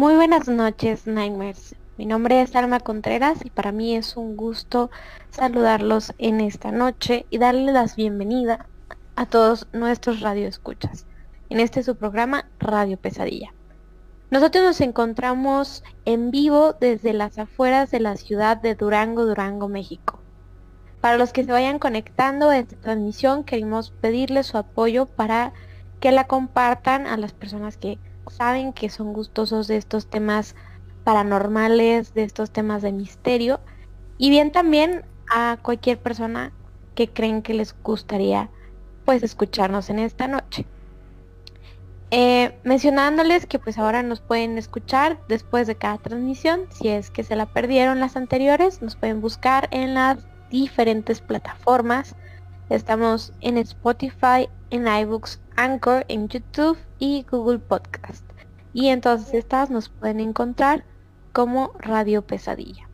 Muy buenas noches, Nightmares. Mi nombre es Alma Contreras y para mí es un gusto saludarlos en esta noche y darles las bienvenidas a todos nuestros radioescuchas en este su programa Radio Pesadilla. Nosotros nos encontramos en vivo desde las afueras de la ciudad de Durango, Durango, México. Para los que se vayan conectando a esta transmisión, queremos pedirles su apoyo para que la compartan a las personas que saben que son gustosos de estos temas paranormales, de estos temas de misterio, y bien también a cualquier persona que creen que les gustaría pues escucharnos en esta noche. Eh, mencionándoles que pues ahora nos pueden escuchar después de cada transmisión, si es que se la perdieron las anteriores, nos pueden buscar en las diferentes plataformas. Estamos en Spotify, en iBooks, Anchor, en YouTube y Google Podcast. Y entonces estas nos pueden encontrar como Radio Pesadilla.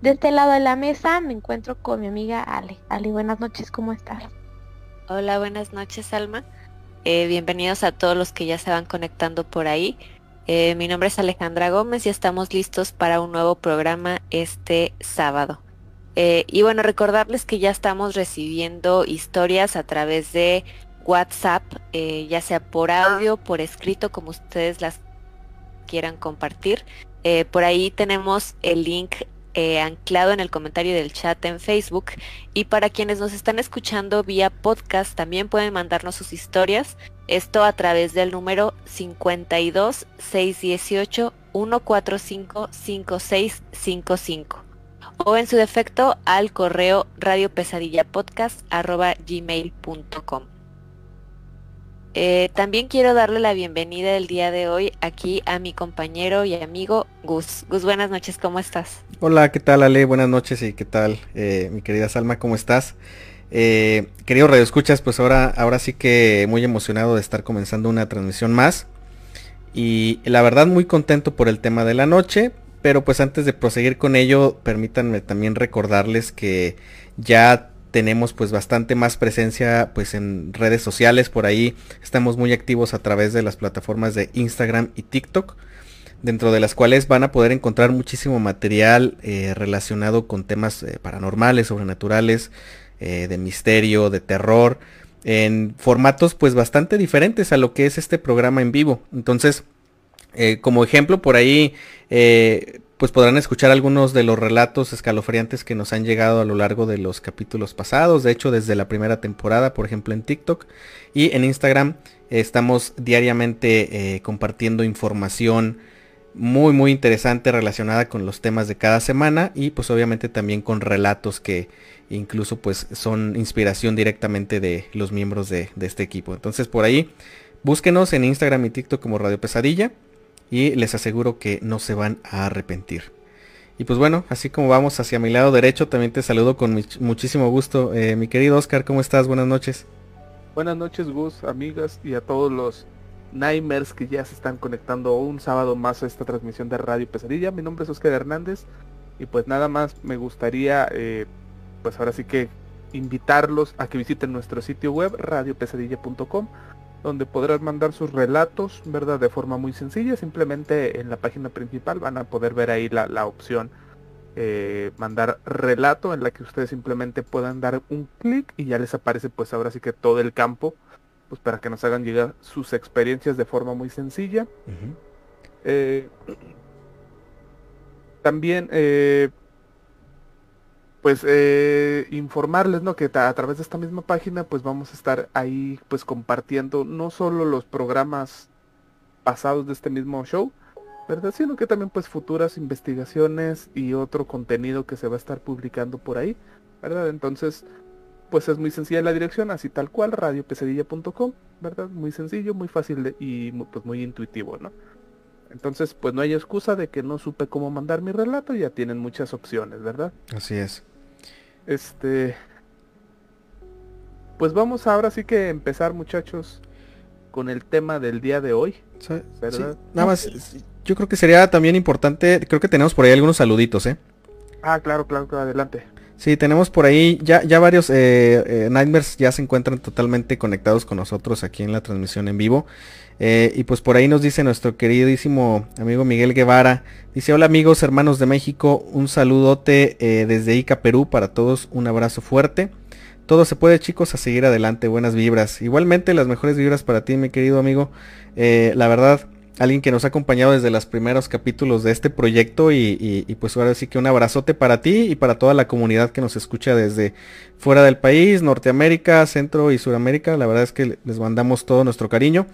De este lado de la mesa me encuentro con mi amiga Ale. Ale, buenas noches, ¿cómo estás? Hola, buenas noches, Alma. Eh, bienvenidos a todos los que ya se van conectando por ahí. Eh, mi nombre es Alejandra Gómez y estamos listos para un nuevo programa este sábado. Eh, y bueno, recordarles que ya estamos recibiendo historias a través de WhatsApp, ya sea por audio, por escrito, como ustedes las quieran compartir. por ahí tenemos el link eh, anclado en el comentario del chat en Facebook. Y para quienes nos están escuchando vía podcast, también pueden mandarnos sus historias. Esto a través del número 52 618 145 5655 o en su defecto al correo radiopesadillapodcast.gmail.com. Eh, también quiero darle la bienvenida el día de hoy aquí a mi compañero y amigo Gus. Gus, buenas noches, ¿cómo estás? Hola, ¿qué tal Ale? Buenas noches y qué tal eh, mi querida Salma, ¿cómo estás? Eh, querido Radio Escuchas, pues ahora, ahora sí que muy emocionado de estar comenzando una transmisión más. Y la verdad muy contento por el tema de la noche. Pero pues antes de proseguir con ello, permítanme también recordarles que ya tenemos pues bastante más presencia pues en redes sociales por ahí estamos muy activos a través de las plataformas de Instagram y TikTok dentro de las cuales van a poder encontrar muchísimo material eh, relacionado con temas eh, paranormales sobrenaturales eh, de misterio de terror en formatos pues bastante diferentes a lo que es este programa en vivo. Entonces como ejemplo por ahí pues podrán escuchar algunos de los relatos escalofriantes que nos han llegado a lo largo de los capítulos pasados, de hecho desde la primera temporada, por ejemplo en TikTok y en Instagram estamos diariamente eh, compartiendo información muy muy interesante relacionada con los temas de cada semana y pues obviamente también con relatos que incluso pues son inspiración directamente de los miembros de, de este equipo. Entonces por ahí búsquenos en Instagram y TikTok como Radio Pesadilla y les aseguro que no se van a arrepentir. Y pues bueno, así como vamos hacia mi lado derecho, también te saludo con muchísimo gusto. Eh, mi querido Oscar, ¿cómo estás? Buenas noches. Buenas noches, Gus, amigas y a todos los Nightmares que ya se están conectando un sábado más a esta transmisión de Radio Pesadilla. Mi nombre es Oscar Hernández y pues nada más me gustaría, eh, pues ahora sí que invitarlos a que visiten nuestro sitio web radiopesadilla.com donde podrán mandar sus relatos, ¿verdad? De forma muy sencilla, simplemente en la página principal van a poder ver ahí la, opción eh, mandar relato en la que ustedes simplemente puedan dar un clic y ya les aparece pues ahora sí que todo el campo, pues para que nos hagan llegar sus experiencias de forma muy sencilla. Eh, también eh, pues eh, informarles no que a través de esta misma página pues vamos a estar ahí pues compartiendo no solo los programas pasados de este mismo show verdad sino que también pues futuras investigaciones y otro contenido que se va a estar publicando por ahí verdad entonces pues es muy sencilla la dirección así tal cual radiopesadilla.com verdad muy sencillo muy fácil y pues muy intuitivo no entonces, pues no hay excusa de que no supe cómo mandar mi relato, ya tienen muchas opciones, ¿verdad? Así es. Este. Pues vamos ahora sí que empezar, muchachos, con el tema del día de hoy. Nada más, yo creo que sería también importante, creo que tenemos por ahí algunos saluditos, ¿eh? Ah, claro, claro, adelante. Sí, tenemos por ahí ya, ya varios eh, eh, Nightmares ya se encuentran totalmente conectados con nosotros aquí en la transmisión en vivo. Eh, y pues por ahí nos dice nuestro queridísimo amigo Miguel Guevara. Dice, hola amigos, hermanos de México, un saludote desde Ica, Perú, para todos, un abrazo fuerte. Todo se puede chicos, a seguir adelante, buenas vibras. Igualmente las mejores vibras para ti, mi querido amigo. la verdad, alguien que nos ha acompañado desde los primeros capítulos de este proyecto y, pues ahora sí que un abrazote para ti y para toda la comunidad que nos escucha desde fuera del país, Norteamérica, Centro y Suramérica. La verdad es que les mandamos todo nuestro cariño.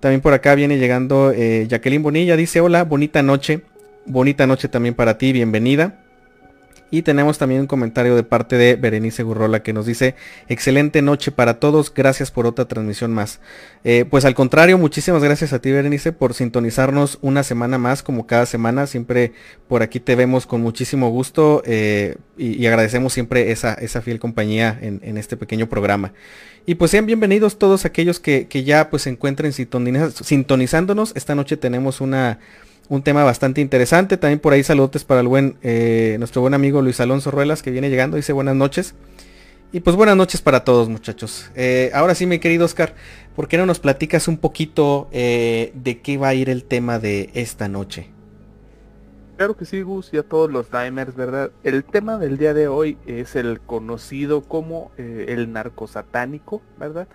También por acá viene llegando eh, Jacqueline Bonilla, dice hola, bonita noche. Bonita noche también para ti, bienvenida. Y tenemos también un comentario de parte de Berenice Gurrola que nos dice, excelente noche para todos, gracias por otra transmisión más. Eh, pues al contrario, muchísimas gracias a ti Berenice por sintonizarnos una semana más como cada semana. Siempre por aquí te vemos con muchísimo gusto eh, y, agradecemos siempre esa, esa fiel compañía en, este pequeño programa. Y pues sean bienvenidos todos aquellos que, que ya pues se encuentren sintonizándonos. Esta noche tenemos una un tema bastante interesante. También por ahí saludos para el buen, eh, nuestro buen amigo Luis Alonso Ruelas que viene llegando. Dice buenas noches. Y pues buenas noches para todos muchachos. Eh, ahora sí, mi querido Oscar, ¿por qué no nos platicas un poquito eh, de qué va a ir el tema de esta noche? Claro que sí, Gus, y a todos los timers, ¿verdad? El tema del día de hoy es el conocido como el narcosatánico, ¿verdad?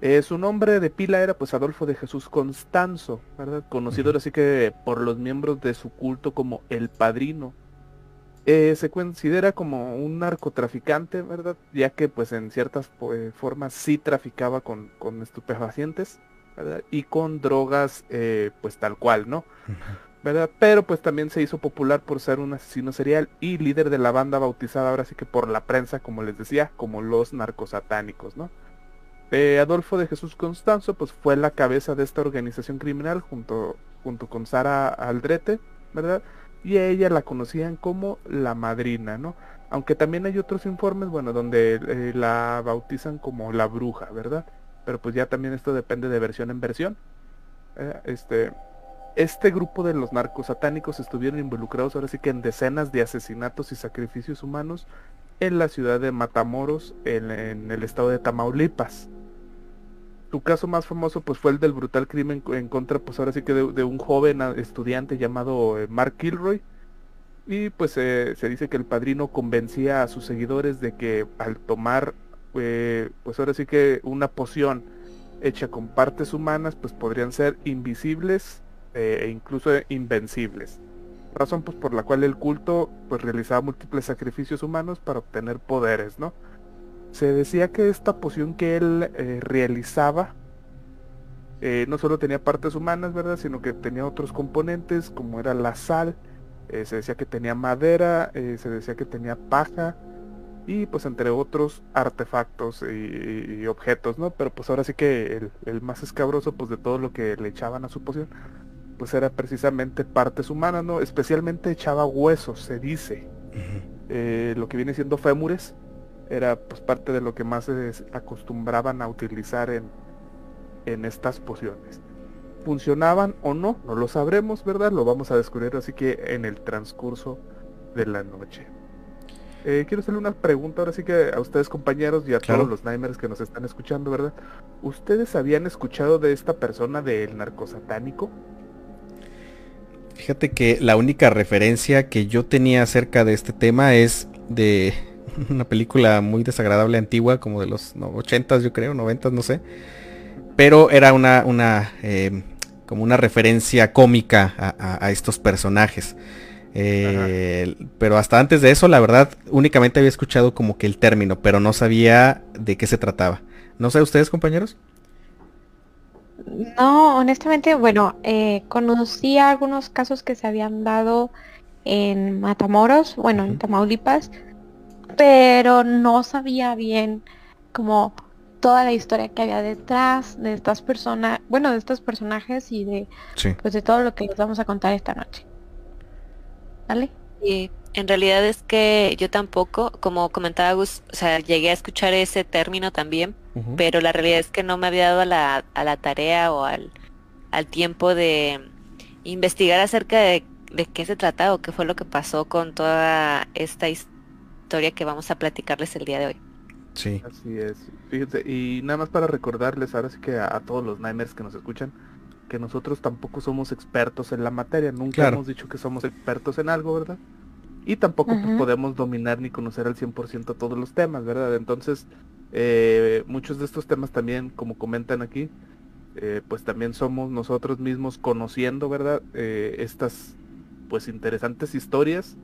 Eh, su nombre de pila era pues Adolfo de Jesús Constanzo, ¿verdad? Conocido así que por los miembros de su culto como el padrino. Eh, se considera como un narcotraficante, ¿verdad? Ya que pues en ciertas eh, formas sí traficaba con, con estupefacientes, ¿verdad? Y con drogas pues tal cual, ¿no? ¿verdad? Pero pues también se hizo popular por ser un asesino serial y líder de la banda bautizada ahora sí que por la prensa, como les decía, como los narcosatánicos, ¿no? Adolfo de Jesús Constanzo pues fue la cabeza de esta organización criminal junto, junto con Sara Aldrete, ¿verdad? Y a ella la conocían como la madrina, ¿no? Aunque también hay otros informes, bueno, donde eh, la bautizan como la bruja, ¿verdad? Pero pues ya también esto depende de versión en versión. Eh, este, este grupo de los narcos satánicos estuvieron involucrados ahora sí que en decenas de asesinatos y sacrificios humanos en la ciudad de Matamoros, en el estado de Tamaulipas. Tu caso más famoso pues fue el del brutal crimen en contra pues ahora sí que de, un joven estudiante llamado eh, Mark Kilroy. Y pues se dice que el padrino convencía a sus seguidores de que al tomar eh, pues ahora sí que una poción hecha con partes humanas pues podrían ser invisibles eh, e incluso invencibles. Razón pues por la cual el culto pues realizaba múltiples sacrificios humanos para obtener poderes, ¿no? Se decía que esta poción que él eh, realizaba eh, no solo tenía partes humanas, ¿verdad? Sino que tenía otros componentes como era la sal, eh, se decía que tenía madera, se decía que tenía paja y pues entre otros artefactos y, objetos, ¿no? Pero pues ahora sí que el, más escabroso pues de todo lo que le echaban a su poción pues era precisamente partes humanas, ¿no? Especialmente echaba huesos, se dice. lo que viene siendo fémures era pues parte de lo que más se acostumbraban a utilizar en, en estas pociones. ¿Funcionaban o no? No lo sabremos, ¿verdad? Lo vamos a descubrir así que en el transcurso de la noche. Eh, quiero hacerle una pregunta ahora sí que a ustedes compañeros y a todos los Nightmares que nos están escuchando, ¿verdad? ¿Ustedes habían escuchado de esta persona del narcosatánico? Fíjate que la única referencia que yo tenía acerca de este tema es de una película muy desagradable antigua, como de los 80 yo creo, 90 no sé. Pero era una, una em, como una referencia cómica a, estos personajes. Eh, pero hasta antes de eso, la verdad, únicamente había escuchado como que el término, pero no sabía de qué se trataba. No sé ustedes, compañeros. No, honestamente, bueno, eh, conocí algunos casos que se habían dado en Matamoros, bueno, en Tamaulipas, pero no sabía bien como toda la historia que había detrás de estas personas, bueno, de estos personajes y de pues de todo lo que les vamos a contar esta noche. ¿Vale? Y en realidad es que yo tampoco, como comentaba Gus, o sea, llegué a escuchar ese término también, pero la realidad es que no me había dado a la, a la tarea o al, al tiempo de investigar acerca de, de qué se trataba o qué fue lo que pasó con toda esta historia historia que vamos a platicarles el día de hoy. Sí. Así es. Fíjense, y nada más para recordarles ahora sí que a, todos los Nimers que nos escuchan, que nosotros tampoco somos expertos en la materia, nunca hemos dicho que somos expertos en algo, ¿verdad? Y tampoco pues, podemos dominar ni conocer al 100% todos los temas, ¿verdad? Entonces, eh, muchos de estos temas también, como comentan aquí, eh, pues también somos nosotros mismos conociendo, ¿verdad? Eh, estas pues interesantes historias,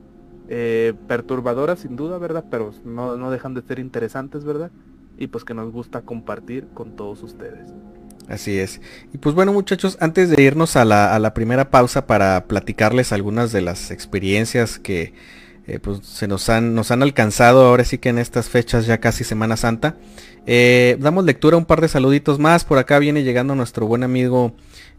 perturbadoras sin duda, ¿verdad? Pero no, no dejan de ser interesantes, ¿verdad? Y pues que nos gusta compartir con todos ustedes. Así es. Y pues bueno muchachos, antes de irnos a la, a la primera pausa para platicarles algunas de las experiencias que eh, pues se nos han, nos han alcanzado ahora sí que en estas fechas ya casi Semana Santa. Eh, damos lectura a un par de saluditos más. Por acá viene llegando nuestro buen amigo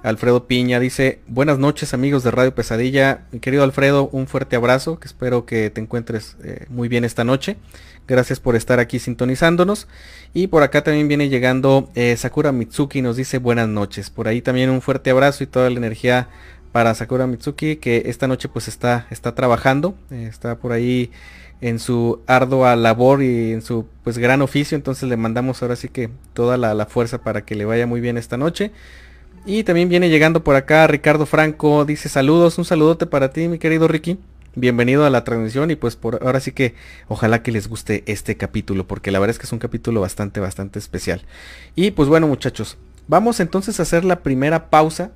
Alfredo Piña. Dice, buenas noches amigos de Radio Pesadilla. Mi querido Alfredo, un fuerte abrazo. Que espero que te encuentres eh, muy bien esta noche. Gracias por estar aquí sintonizándonos. Y por acá también viene llegando Sakura Mitsuki. Nos dice buenas noches. Por ahí también un fuerte abrazo y toda la energía para Sakura Mitsuki que esta noche pues está, está trabajando, eh, está por ahí en su ardua labor y en su pues gran oficio, entonces le mandamos ahora sí que toda la, fuerza para que le vaya muy bien esta noche. Y también viene llegando por acá Ricardo Franco, dice saludos, un saludote para ti mi querido Ricky. Bienvenido a la transmisión y pues por ahora sí que ojalá que les guste este capítulo porque la verdad es que es un capítulo bastante bastante especial. Y pues bueno muchachos, vamos entonces a hacer la primera pausa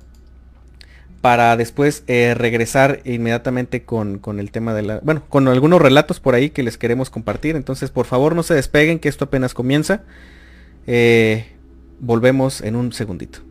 para después eh, regresar inmediatamente con, el tema de la... Bueno, con algunos relatos por ahí que les queremos compartir. Entonces, por favor, no se despeguen, que esto apenas comienza. Eh, volvemos en un segundito.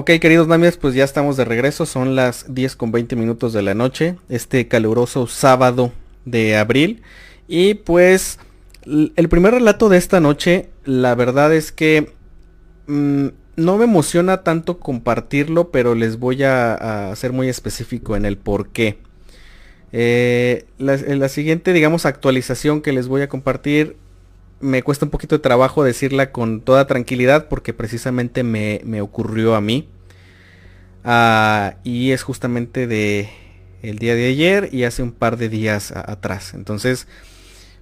Ok, queridos Namies, pues ya estamos de regreso. Son las 10 con 20 minutos de la noche. Este caluroso sábado de abril. Y pues el primer relato de esta noche, la verdad es que mm, no me emociona tanto compartirlo, pero les voy a, ser muy específico en el por qué. Eh, la, siguiente, digamos, actualización que les voy a compartir me cuesta un poquito de trabajo decirla con toda tranquilidad porque precisamente me, ocurrió a mí. Ah, y es justamente de el día de ayer y hace un par de días atrás. Entonces,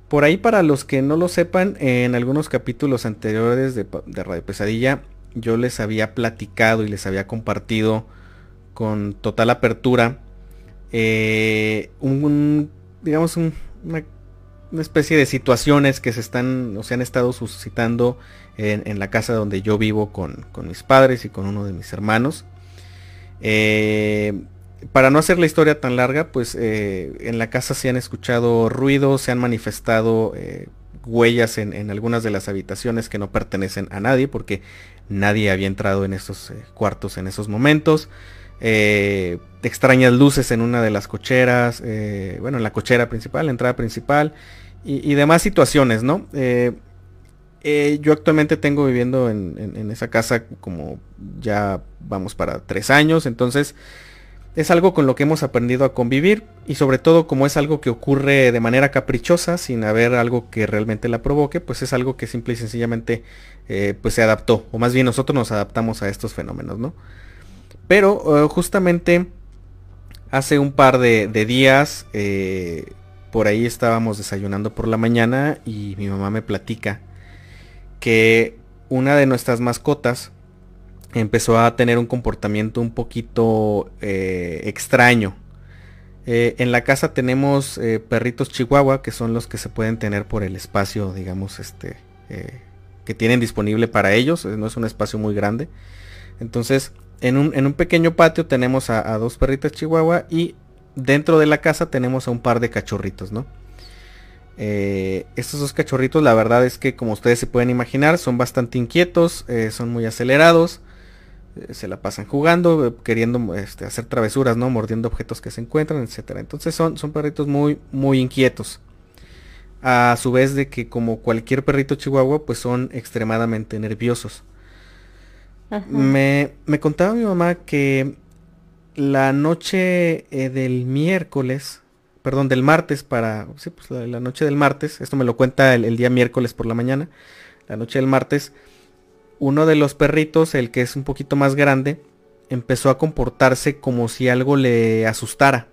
por ahí para los que no lo sepan, en algunos capítulos anteriores de, Radio Pesadilla, yo les había platicado y les había compartido con total apertura eh, un, digamos, una una especie de situaciones que se están o se han estado suscitando en, la casa donde yo vivo con, mis padres y con uno de mis hermanos. Eh, para no hacer la historia tan larga, pues eh, en la casa se han escuchado ruidos, se han manifestado eh, huellas en, algunas de las habitaciones que no pertenecen a nadie, porque nadie había entrado en esos cuartos en esos momentos. extrañas luces en una de las cocheras, bueno, en la cochera principal, la entrada principal, y, demás situaciones, ¿no? Eh, eh, yo actualmente tengo viviendo en, esa casa como ya vamos para tres años, entonces es algo con lo que hemos aprendido a convivir y sobre todo como es algo que ocurre de manera caprichosa sin haber algo que realmente la provoque, pues es algo que simple y sencillamente eh, pues se adaptó o más bien nosotros nos adaptamos a estos fenómenos, ¿no? Pero justamente hace un par de, de días por ahí estábamos desayunando por la mañana y mi mamá me platica que una de nuestras mascotas empezó a tener un comportamiento un poquito eh, extraño. Eh, en la casa tenemos eh, perritos chihuahua que son los que se pueden tener por el espacio, digamos, este, que tienen disponible para ellos. No es un espacio muy grande. Entonces, en un, pequeño patio tenemos a, a dos perritas chihuahua y dentro de la casa tenemos a un par de cachorritos, ¿no? Eh, estos dos cachorritos, la verdad es que como ustedes se pueden imaginar, son bastante inquietos, eh, son muy acelerados. eh, se la pasan jugando, queriendo este, hacer travesuras, ¿no? Mordiendo objetos que se encuentran, etcétera. Entonces son, son perritos muy, muy inquietos. A su vez de que como cualquier perrito chihuahua, pues son extremadamente nerviosos. Me, me, contaba mi mamá que la noche eh, del miércoles, perdón, del martes para, sí, pues la, noche del martes, esto me lo cuenta el día miércoles por la mañana, la noche del martes, uno de los perritos, el que es un poquito más grande, empezó a comportarse como si algo le asustara.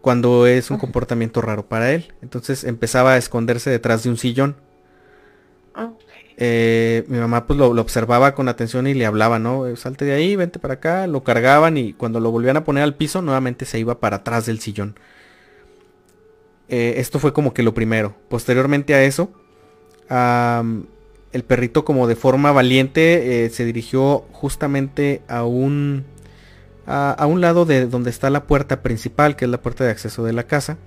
Cuando es un comportamiento raro para él. Entonces empezaba a esconderse detrás de un sillón. Eh, mi mamá pues lo, observaba con atención y le hablaba, ¿no? Eh, salte de ahí, vente para acá. Lo cargaban y cuando lo volvían a poner al piso, nuevamente se iba para atrás del sillón. Eh, esto fue como que lo primero. Posteriormente a eso, el perrito como de forma valiente se dirigió justamente a un a, un lado de donde está la puerta principal que es la puerta de acceso de la casa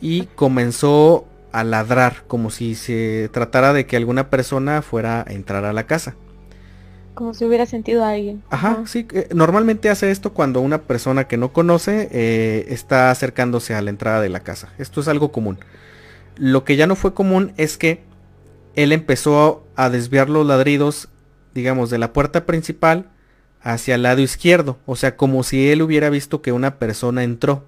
y comenzó a ladrar como si se tratara de que alguna persona fuera a entrar a la casa como si hubiera sentido a alguien ajá sí eh, normalmente hace esto cuando una persona que no conoce eh, está acercándose a la entrada de la casa esto es algo común lo que ya no fue común es que él empezó a desviar los ladridos, digamos, de la puerta principal hacia el lado izquierdo. O sea, como si él hubiera visto que una persona entró.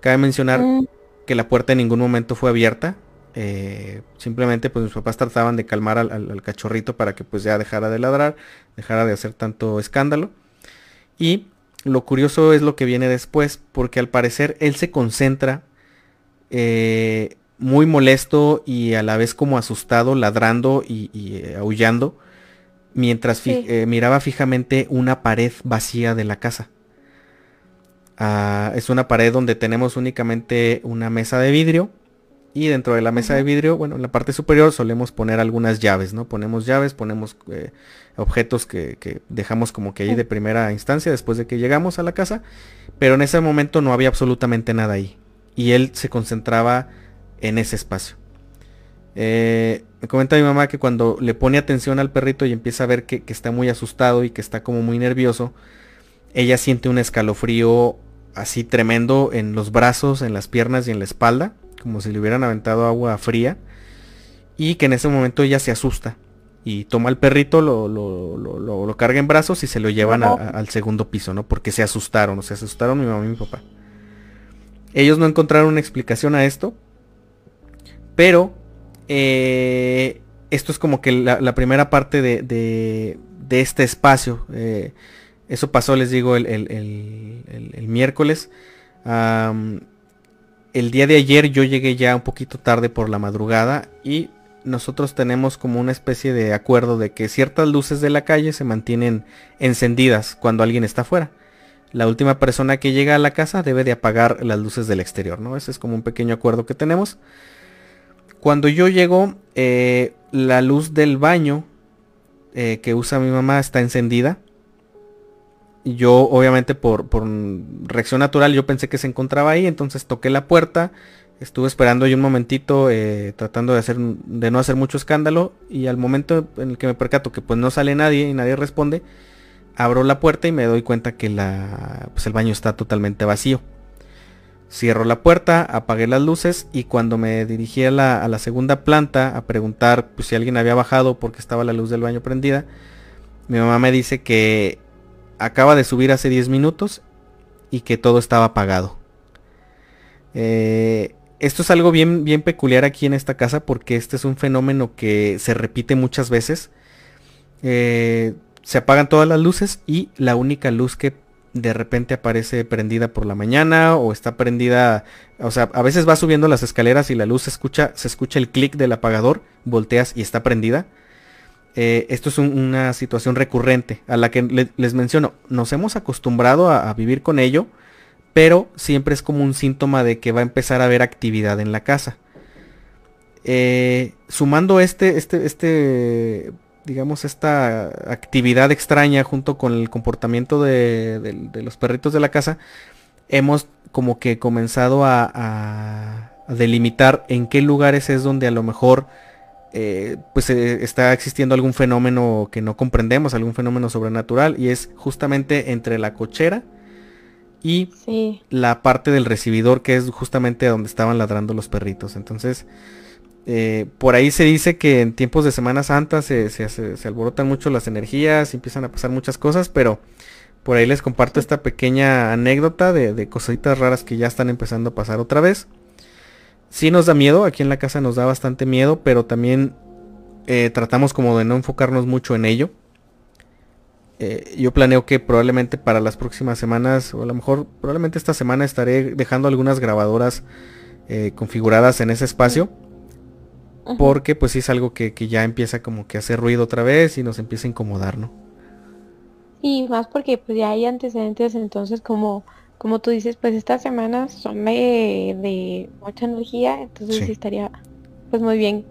Cabe mencionar mm. Que la puerta en ningún momento fue abierta. Eh, simplemente pues mis papás trataban de calmar al, cachorrito para que pues ya dejara de ladrar, dejara de hacer tanto escándalo. Y lo curioso es lo que viene después, porque al parecer él se concentra eh, muy molesto y a la vez como asustado, ladrando y, eh, aullando, mientras miraba fijamente una pared vacía de la casa. Ah, es una pared donde tenemos únicamente una mesa de vidrio y dentro de la mesa de vidrio, bueno, en la parte superior solemos poner algunas llaves, ¿no? Ponemos llaves, ponemos eh, objetos que, que, dejamos como que ahí de primera instancia después de que llegamos a la casa, pero en ese momento no había absolutamente nada ahí. Y él se concentraba en ese espacio. Eh, me comenta mi mamá que cuando le pone atención al perrito y empieza a ver que, está muy asustado y que está como muy nervioso, ella siente un escalofrío así tremendo en los brazos, en las piernas y en la espalda, como si le hubieran aventado agua fría, y que en ese momento ella se asusta y toma al perrito, lo, lo, carga en brazos y se lo llevan al segundo piso, ¿no? Porque se asustaron, o se asustaron mi mamá y mi papá. Ellos no encontraron una explicación a esto, pero eh, esto es como que la, primera parte de, este espacio. Eh, eso pasó, les digo, el, miércoles. el día de ayer yo llegué ya un poquito tarde por la madrugada y nosotros tenemos como una especie de acuerdo de que ciertas luces de la calle se mantienen encendidas cuando alguien está afuera. La última persona que llega a la casa debe de apagar las luces del exterior, ¿no? Ese es como un pequeño acuerdo que tenemos. Cuando yo llego, eh, la luz del baño eh, que usa mi mamá está encendida. Yo, obviamente, por, reacción natural, yo pensé que se encontraba ahí, entonces toqué la puerta. Estuve esperando ahí un momentito, eh, tratando de, hacer, de no hacer mucho escándalo. Y al momento en el que me percato que pues no sale nadie y nadie responde, abro la puerta y me doy cuenta que la, pues, el baño está totalmente vacío. Cierro la puerta, apagué las luces y cuando me dirigí a la, segunda planta a preguntar pues, si alguien había bajado porque estaba la luz del baño prendida, mi mamá me dice que acaba de subir hace 10 minutos y que todo estaba apagado. Eh, esto es algo bien, bien peculiar aquí en esta casa porque este es un fenómeno que se repite muchas veces. Eh, se apagan todas las luces y la única luz que de repente aparece prendida por la mañana o está prendida, o sea, a veces va subiendo las escaleras y la luz escucha, se escucha el clic del apagador, volteas y está prendida. Eh, esto es una situación recurrente a la que les menciono, nos hemos acostumbrado a, vivir con ello, pero siempre es como un síntoma de que va a empezar a haber actividad en la casa. Eh, sumando este, este, este digamos, esta actividad extraña junto con el comportamiento de, los perritos de la casa, hemos como que comenzado a, delimitar en qué lugares es donde a lo mejor eh, pues eh, está existiendo algún fenómeno que no comprendemos, algún fenómeno sobrenatural, y es justamente entre la cochera y la parte del recibidor, que es justamente donde estaban ladrando los perritos. Entonces, eh, por ahí se dice que en tiempos de Semana Santa se, se, alborotan mucho las energías, y empiezan a pasar muchas cosas, pero por ahí les comparto esta pequeña anécdota de, de cositas raras que ya están empezando a pasar otra vez sí nos da miedo, aquí en la casa nos da bastante miedo, pero también eh, tratamos como de no enfocarnos mucho en ello. Eh, yo planeo que probablemente para las próximas semanas, o a lo mejor probablemente esta semana estaré dejando algunas grabadoras eh, configuradas en ese espacio. Porque pues sí es algo que, que, ya empieza como que a hacer ruido otra vez y nos empieza a incomodar, ¿no? Y más porque pues ya hay antecedentes entonces como como tú dices, pues estas semanas son de, mucha energía, entonces sí. estaría pues muy bien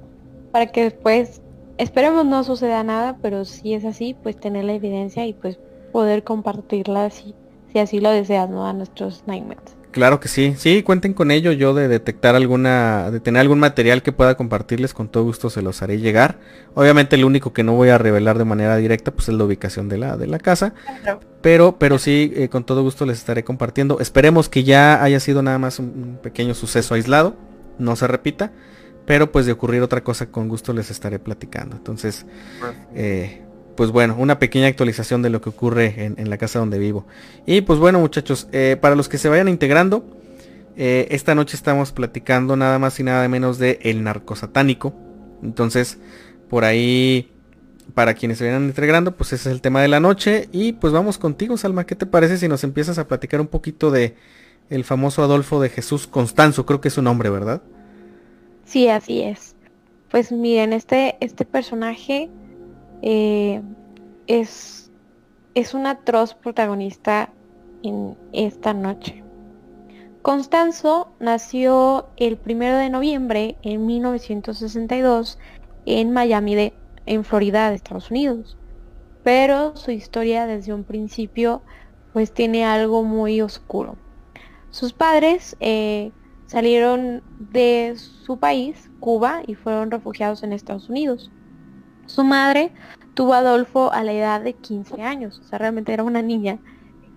para que después, esperemos no suceda nada, pero si es así, pues tener la evidencia y pues poder compartirla si, si así lo deseas, ¿no? A nuestros nightmares. Claro que sí, sí, cuenten con ello, yo de detectar alguna, de tener algún material que pueda compartirles, con todo gusto se los haré llegar. Obviamente el único que no voy a revelar de manera directa, pues es la ubicación de la, de la casa. Pero, pero sí, eh, con todo gusto les estaré compartiendo. Esperemos que ya haya sido nada más un, pequeño suceso aislado, no se repita. Pero pues de ocurrir otra cosa, con gusto les estaré platicando. Entonces, eh, pues bueno, una pequeña actualización de lo que ocurre en, la casa donde vivo. Y pues bueno muchachos, eh, para los que se vayan integrando, eh, esta noche estamos platicando nada más y nada menos de el narco satánico. Entonces, por ahí, para quienes se vayan integrando, pues ese es el tema de la noche. Y pues vamos contigo, Salma, ¿qué te parece si nos empiezas a platicar un poquito de el famoso Adolfo de Jesús Constanzo? Creo que es su nombre, ¿verdad? Sí, así es. Pues miren, este, este personaje eh, es, es un atroz protagonista en esta noche. Constanzo nació el primero de noviembre en 1962 en Miami, en Florida, de Estados Unidos. Pero su historia desde un principio pues tiene algo muy oscuro. Sus padres eh, salieron de su país, Cuba, y fueron refugiados en Estados Unidos. Su madre tuvo a Adolfo a la edad de 15 años, o sea, realmente era una niña.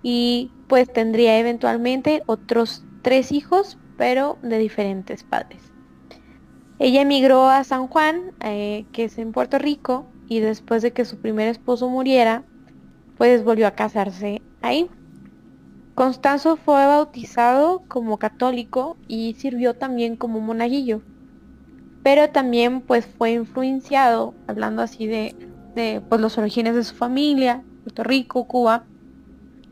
Y pues tendría eventualmente otros tres hijos, pero de diferentes padres. Ella emigró a San Juan, eh, que es en Puerto Rico, y después de que su primer esposo muriera, pues volvió a casarse ahí. Constanzo fue bautizado como católico y sirvió también como monaguillo pero también pues fue influenciado, hablando así de, pues los orígenes de su familia, Puerto Rico, Cuba,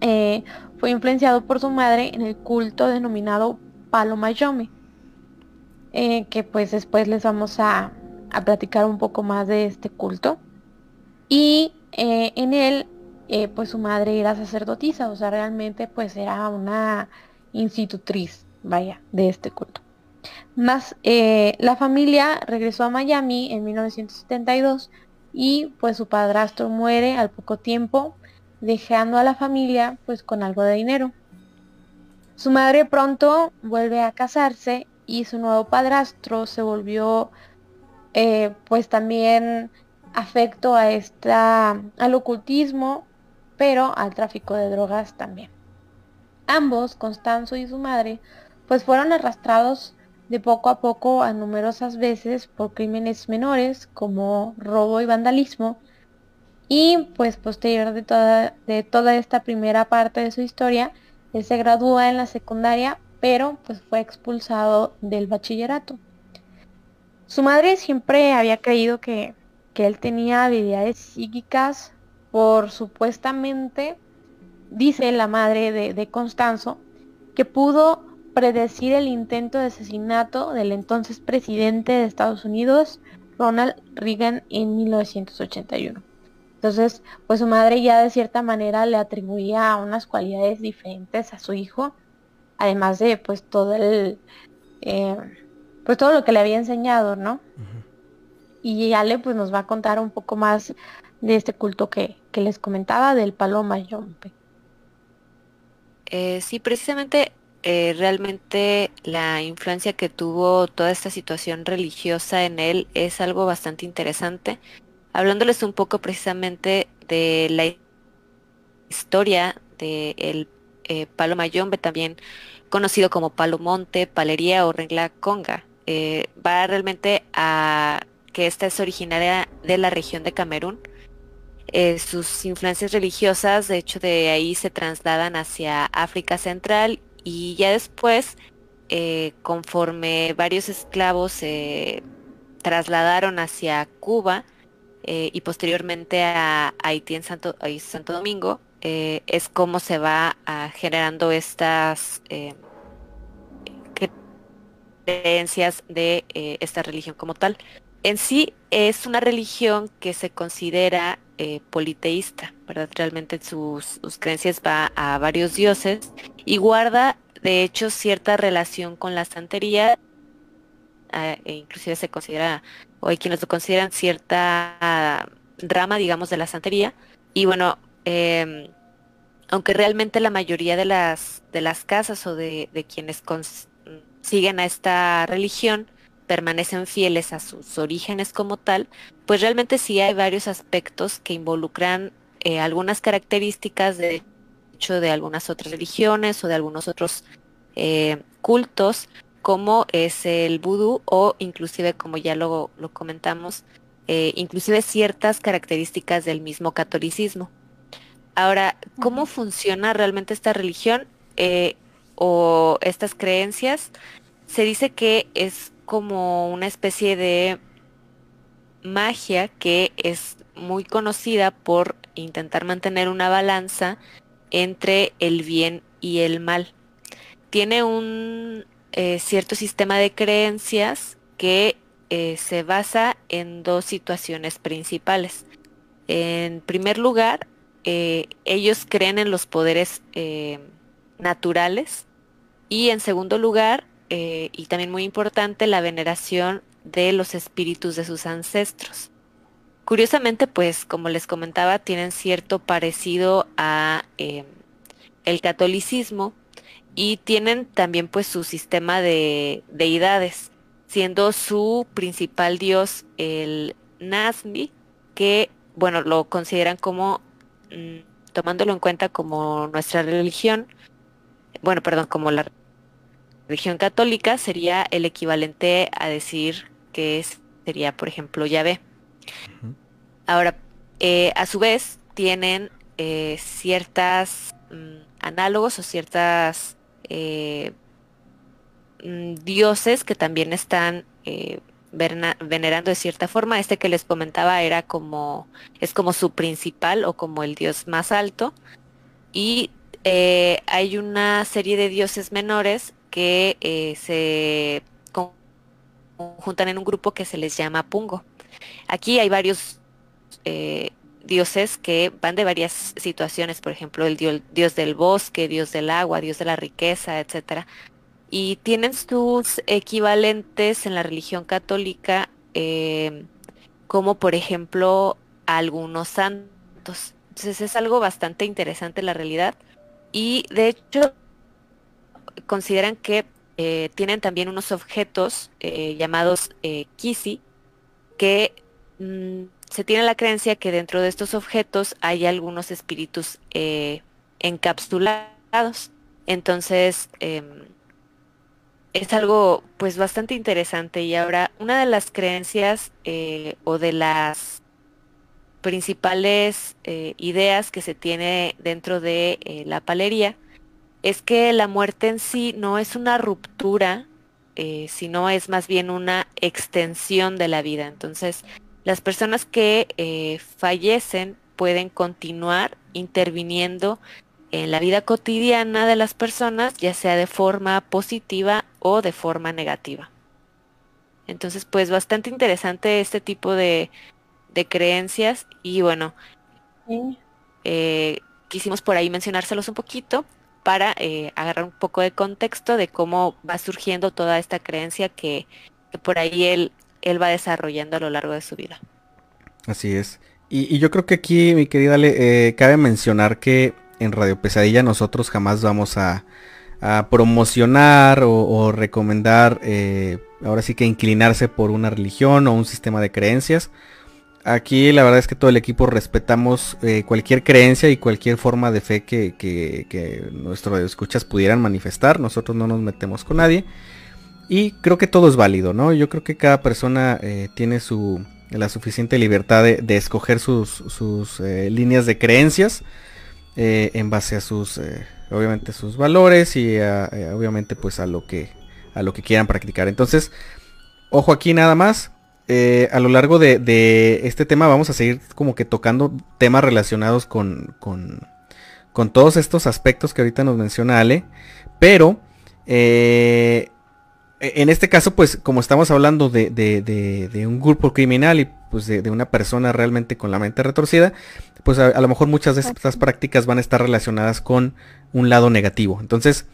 eh, fue influenciado por su madre en el culto denominado Palo Mayome, eh, que pues después les vamos a, platicar un poco más de este culto. Y eh, en él, pues su madre era sacerdotisa, o sea, realmente pues era una institutriz, vaya, de este culto. Más eh, la familia regresó a Miami en 1972 y pues su padrastro muere al poco tiempo, dejando a la familia pues con algo de dinero. Su madre pronto vuelve a casarse y su nuevo padrastro se volvió eh, pues también afecto a esta al ocultismo, pero al tráfico de drogas también. Ambos, Constanzo y su madre, pues fueron arrastrados de poco a poco a numerosas veces por crímenes menores como robo y vandalismo. Y pues posterior de toda, de toda esta primera parte de su historia, él se gradúa en la secundaria, pero pues fue expulsado del bachillerato. Su madre siempre había creído que, que él tenía habilidades psíquicas por supuestamente, dice la madre de, de Constanzo, que pudo predecir el intento de asesinato del entonces presidente de Estados Unidos, Ronald Reagan, en 1981. Entonces, pues su madre ya de cierta manera le atribuía unas cualidades diferentes a su hijo, además de pues todo el, eh, pues todo lo que le había enseñado, ¿no? Y Ale pues nos va a contar un poco más de este culto que, les comentaba del Paloma Yompe. Eh, sí, precisamente eh, realmente la influencia que tuvo toda esta situación religiosa en él es algo bastante interesante. Hablándoles un poco precisamente de la historia de eh, palo mayombe, también conocido como palo monte, palería o regla conga. Eh, va realmente a que esta es originaria de la región de Camerún. Eh, sus influencias religiosas, de hecho, de ahí se trasladan hacia África Central y ya después, eh, conforme varios esclavos se trasladaron hacia Cuba y posteriormente a Haití en Santo, Santo Domingo, es como se va generando estas creencias de esta religión como tal. En sí es una religión que se considera eh, politeísta, ¿verdad? Realmente sus, creencias va a varios dioses y guarda de hecho cierta relación con la santería, eh, e inclusive se considera, o hay quienes lo consideran cierta rama, digamos, de la santería. Y bueno, em, aunque realmente la mayoría de las, de las casas o de, de quienes siguen a esta religión permanecen fieles a sus orígenes como tal, pues realmente sí hay varios aspectos que involucran eh, algunas características de hecho de algunas otras religiones o de algunos otros eh, cultos, como es el vudú o inclusive, como ya lo, lo comentamos, eh, inclusive ciertas características del mismo catolicismo. Ahora, ¿cómo funciona realmente esta religión o estas creencias? Se dice que es como una especie de magia que es muy conocida por intentar mantener una balanza entre el bien y el mal. Tiene un eh, cierto sistema de creencias que eh, se basa en dos situaciones principales. En primer lugar, eh, ellos creen en los poderes naturales y en segundo lugar, eh, y también muy importante la veneración de los espíritus de sus ancestros. Curiosamente, pues como les comentaba, tienen cierto parecido a eh, el catolicismo y tienen también pues su sistema de deidades, siendo su principal dios el Nazmi, que bueno, lo consideran como, mm, tomándolo en cuenta como nuestra religión, bueno, perdón, como la religión católica sería el equivalente a decir que sería, por ejemplo, Yahvé. Ahora, eh, a su vez, tienen eh, ciertas mm, análogos o ciertas eh, mm, dioses que también están venerando de cierta forma. Este que les comentaba era como, es como su principal o como el dios más alto. Y hay una serie de dioses menores que eh, se juntan en un grupo que se les llama Pungo. Aquí hay varios eh, dioses que van de varias situaciones, por ejemplo, el dios, del bosque, dios del agua, dios de la riqueza, etcétera, y tienen sus equivalentes en la religión católica, eh, como por ejemplo algunos santos. Entonces es algo bastante interesante la realidad. Y de hecho, consideran que eh, tienen también unos objetos eh, llamados eh, Kisi, que mm, se tiene la creencia que dentro de estos objetos hay algunos espíritus encapsulados. Entonces, em, es algo pues bastante interesante. Y ahora, una de las creencias o de las principales ideas que se tiene dentro de la palería es que la muerte en sí no es una ruptura, eh, sino es más bien una extensión de la vida. Entonces, las personas que eh, fallecen pueden continuar interviniendo en la vida cotidiana de las personas, ya sea de forma positiva o de forma negativa. Entonces, pues bastante interesante este tipo de, creencias y bueno, eh, quisimos por ahí mencionárselos un poquito para eh, agarrar un poco de contexto de cómo va surgiendo toda esta creencia que, por ahí él, él va desarrollando a lo largo de su vida. Así es. Y, yo creo que aquí, mi querida Le, eh, cabe mencionar que en Radio Pesadilla nosotros jamás vamos a, promocionar o, recomendar, eh, ahora sí que inclinarse por una religión o un sistema de creencias. Aquí la verdad es que todo el equipo respetamos eh, cualquier creencia y cualquier forma de fe que, que, nuestros escuchas pudieran manifestar. Nosotros no nos metemos con nadie. Y creo que todo es válido, ¿no? Yo creo que cada persona eh, tiene su, la suficiente libertad de, escoger sus, sus líneas de creencias en base a sus obviamente sus valores y eh, obviamente pues a lo que a lo que quieran practicar. Entonces, ojo aquí nada más. Eh, a lo largo de, este tema vamos a seguir como que tocando temas relacionados con, con, con todos estos aspectos que ahorita nos menciona Ale. Pero eh, en este caso, pues como estamos hablando de, un grupo criminal y pues de, una persona realmente con la mente retorcida, pues a, lo mejor muchas de estas prácticas van a estar relacionadas con un lado negativo. Entonces,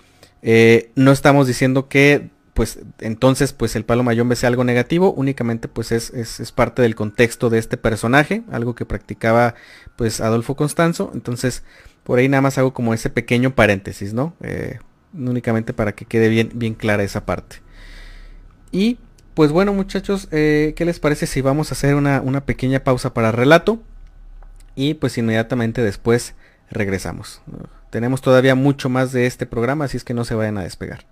eh, no estamos diciendo que pues entonces pues el palo mayombe sea algo negativo, únicamente pues es, parte del contexto de este personaje, algo que practicaba pues Adolfo Constanzo. Entonces, por ahí nada más hago como ese pequeño paréntesis, ¿no? Eh, únicamente para que quede bien, bien clara esa parte. Y pues bueno muchachos, eh, ¿qué les parece si vamos a hacer una, pequeña pausa para relato? Y pues inmediatamente después regresamos. Tenemos todavía mucho más de este programa, así es que no se vayan a despegar.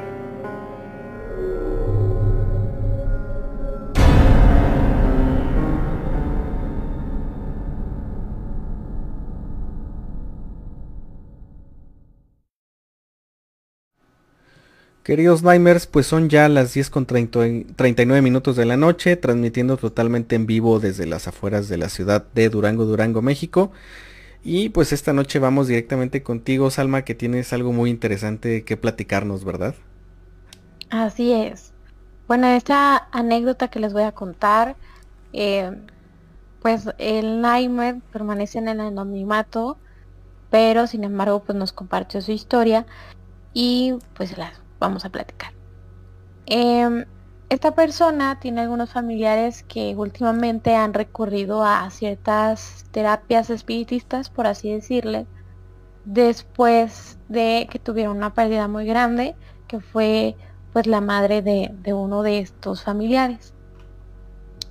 Queridos Nightmares, pues son ya las 10 con 39 minutos de la noche, transmitiendo totalmente en vivo desde las afueras de la ciudad de Durango, Durango, México. Y pues esta noche vamos directamente contigo, Salma, que tienes algo muy interesante que platicarnos, ¿verdad? Así es. Bueno, esta anécdota que les voy a contar, eh, pues el Nightmare permanece en el anonimato, pero sin embargo pues nos compartió su historia y pues las vamos a platicar. Em, esta persona tiene algunos familiares que últimamente han recurrido a ciertas terapias espiritistas, por así decirle, después de que tuvieron una pérdida muy grande, que fue pues la madre de, uno de estos familiares.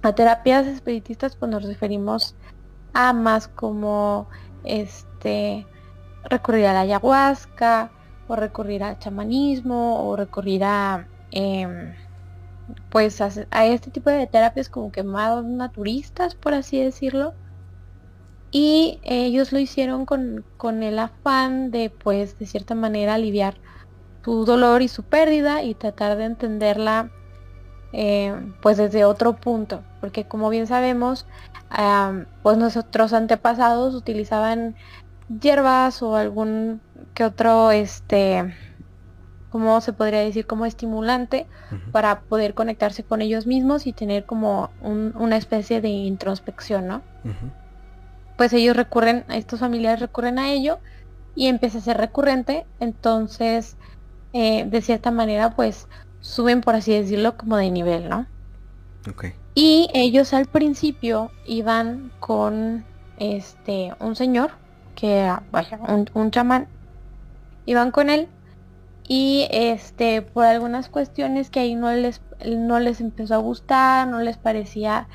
A terapias espiritistas pues nos referimos a más como este recurrir a la ayahuasca, o recurrir al chamanismo o recurrir a em, pues a, este tipo de terapias como que más naturistas por así decirlo. Y ellos lo hicieron con, con, el afán de pues de cierta manera aliviar su dolor y su pérdida y tratar de entenderla em, pues desde otro punto. Porque como bien sabemos pues nuestros antepasados utilizaban hierbas o algún que otro, este, como se podría decir, como estimulante para poder conectarse con ellos mismos y tener como una especie de introspección, ¿no? Pues ellos recurren, estos familiares recurren a ello y empieza a ser recurrente, entonces eh, de cierta manera pues suben por así decirlo como de nivel, ¿no? Y ellos al principio iban con este un señor que era vaya, un, un chamán iban con él. Y este por algunas cuestiones que ahí no les no les empezó a gustar no les parecía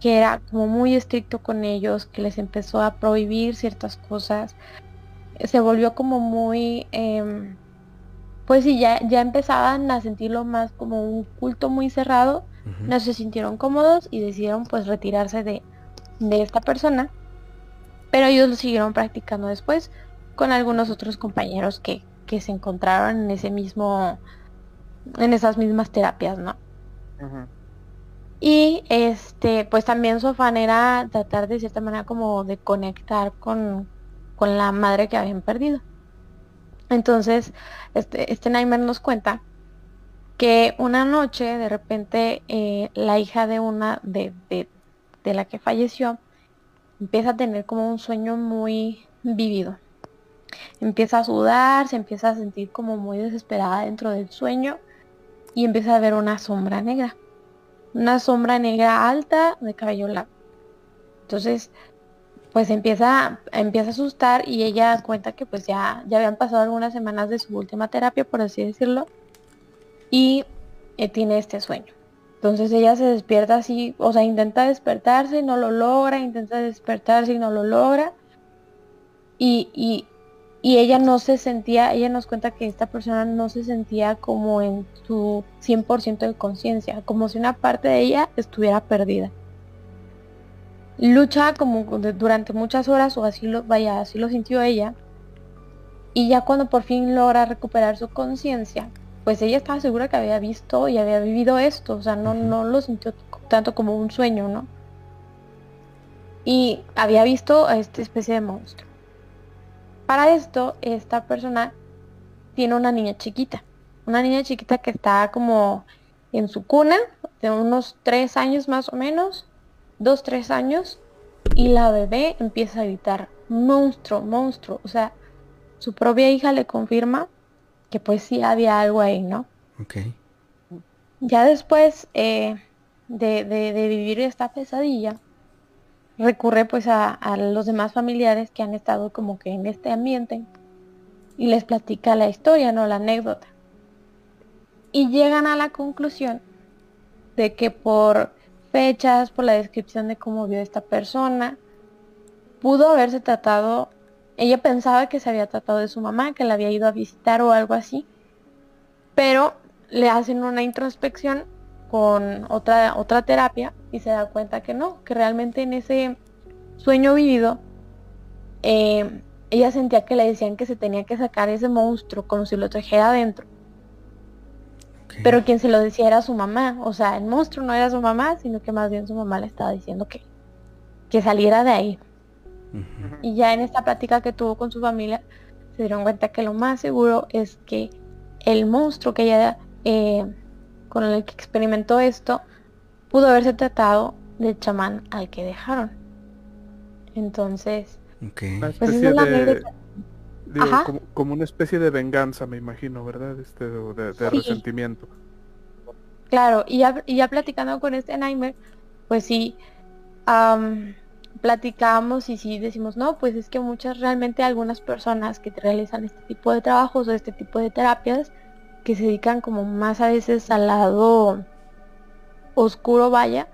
que era como muy estricto con ellos que les empezó a prohibir ciertas cosas se volvió como muy em, pues sí ya ya empezaban a sentirlo más como un culto muy cerrado. No se sintieron cómodos y decidieron pues retirarse de, de esta persona. Pero ellos lo siguieron practicando después con algunos otros compañeros que, se encontraron en ese mismo, en esas mismas terapias, ¿no? Y este, pues también su afán era tratar de cierta manera como de conectar con, con la madre que habían perdido. Entonces, este, este Nightmare nos cuenta que una noche de repente eh, la hija de una de, de, de la que falleció empieza a tener como un sueño muy vivido empieza a sudar, se empieza a sentir como muy desesperada dentro del sueño y empieza a ver una sombra negra. Una sombra negra alta de cabello largo. Entonces, pues empieza, empieza a asustar y ella cuenta que pues ya, ya habían pasado algunas semanas de su última terapia, por así decirlo, y eh, tiene este sueño. Entonces ella se despierta así, o sea, intenta despertarse y no lo logra, intenta despertarse y no lo logra. Y, y, y ella no se sentía, ella nos cuenta que esta persona no se sentía como en su 100% de conciencia, como si una parte de ella estuviera perdida. Lucha como durante muchas horas, o así lo, vaya, así lo sintió ella. Y ya cuando por fin logra recuperar su conciencia, pues ella estaba segura que había visto y había vivido esto, o sea, no, no lo sintió tanto como un sueño, ¿no? Y había visto a esta especie de monstruo. Para esto, esta persona tiene una niña chiquita, una niña chiquita que está como en su cuna, de unos tres años más o menos, dos, tres años, y la bebé empieza a gritar, monstruo, monstruo, o sea, su propia hija le confirma que pues sí había algo ahí, ¿no? Ok. Ya después eh, de, vivir esta pesadilla, recurre pues a, los demás familiares que han estado como que en este ambiente y les platica la historia, ¿no? La anécdota. Y llegan a la conclusión de que por fechas, por la descripción de cómo vio esta persona, pudo haberse tratado ella pensaba que se había tratado de su mamá, que la había ido a visitar o algo así. Pero le hacen una introspección con otra, otra terapia y se da cuenta que no, que realmente en ese sueño vivido, eh, ella sentía que le decían que se tenía que sacar ese monstruo como si lo trajera adentro. Pero quien se lo decía era su mamá. O sea, el monstruo no era su mamá, sino que más bien su mamá le estaba diciendo que, que saliera de ahí. Y ya en esta práctica que tuvo con su familia, se dieron cuenta que lo más seguro es que el monstruo que ella eh, con el que experimentó esto pudo haberse tratado del chamán al que dejaron. Entonces, pues de, como, una especie de venganza, me imagino, ¿verdad? Este de, resentimiento. Claro, y ya, y ya platicando con este Nightmare, pues sí, platicamos y si decimos, no, pues es que muchas, realmente algunas personas que realizan este tipo de trabajos o este tipo de terapias, que se dedican como más a veces al lado oscuro, vaya,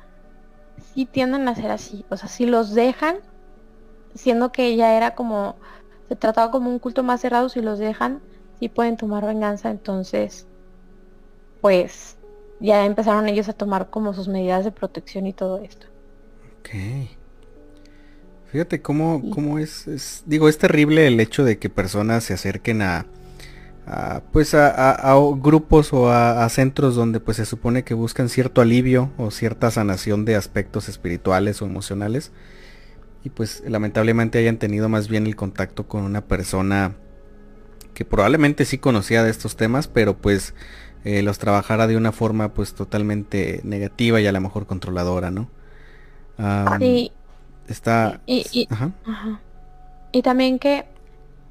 sí tienden a ser así. O sea, si los dejan, siendo que ya era como, se trataba como un culto más cerrado, si los dejan, sí pueden tomar venganza. Entonces, pues ya empezaron ellos a tomar como sus medidas de protección y todo esto. Ok. Fíjate cómo, cómo es, digo, es terrible el hecho de que personas se acerquen a, pues a, grupos o a, centros donde pues se supone que buscan cierto alivio o cierta sanación de aspectos espirituales o emocionales. Y pues lamentablemente hayan tenido más bien el contacto con una persona que probablemente sí conocía de estos temas pero pues eh, los trabajara de una forma pues totalmente negativa y a lo mejor controladora, ¿no? Está... Y, y, también que,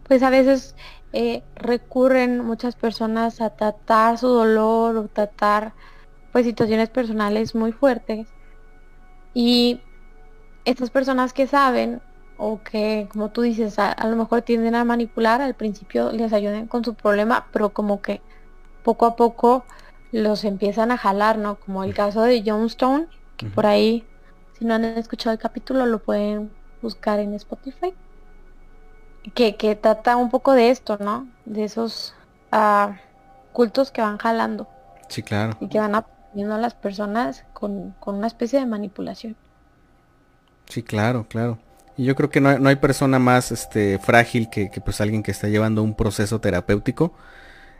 pues a veces eh, recurren muchas personas a tratar su dolor o tratar pues situaciones personales muy fuertes. Y estas personas que saben o que, como tú dices, a, lo mejor tienden a manipular, al principio les ayudan con su problema, pero como que poco a poco los empiezan a jalar, ¿no? Como el caso de Johnstone, que por ahí si no han escuchado el capítulo, lo pueden buscar en Spotify. Que, que trata un poco de esto, ¿no? De esos uh, cultos que van jalando. Sí, claro. Y que van aprendiendo a las personas con, con, una especie de manipulación. Sí, claro, claro. Y yo creo que no hay, no hay persona más este, frágil que, que, pues alguien que está llevando un proceso terapéutico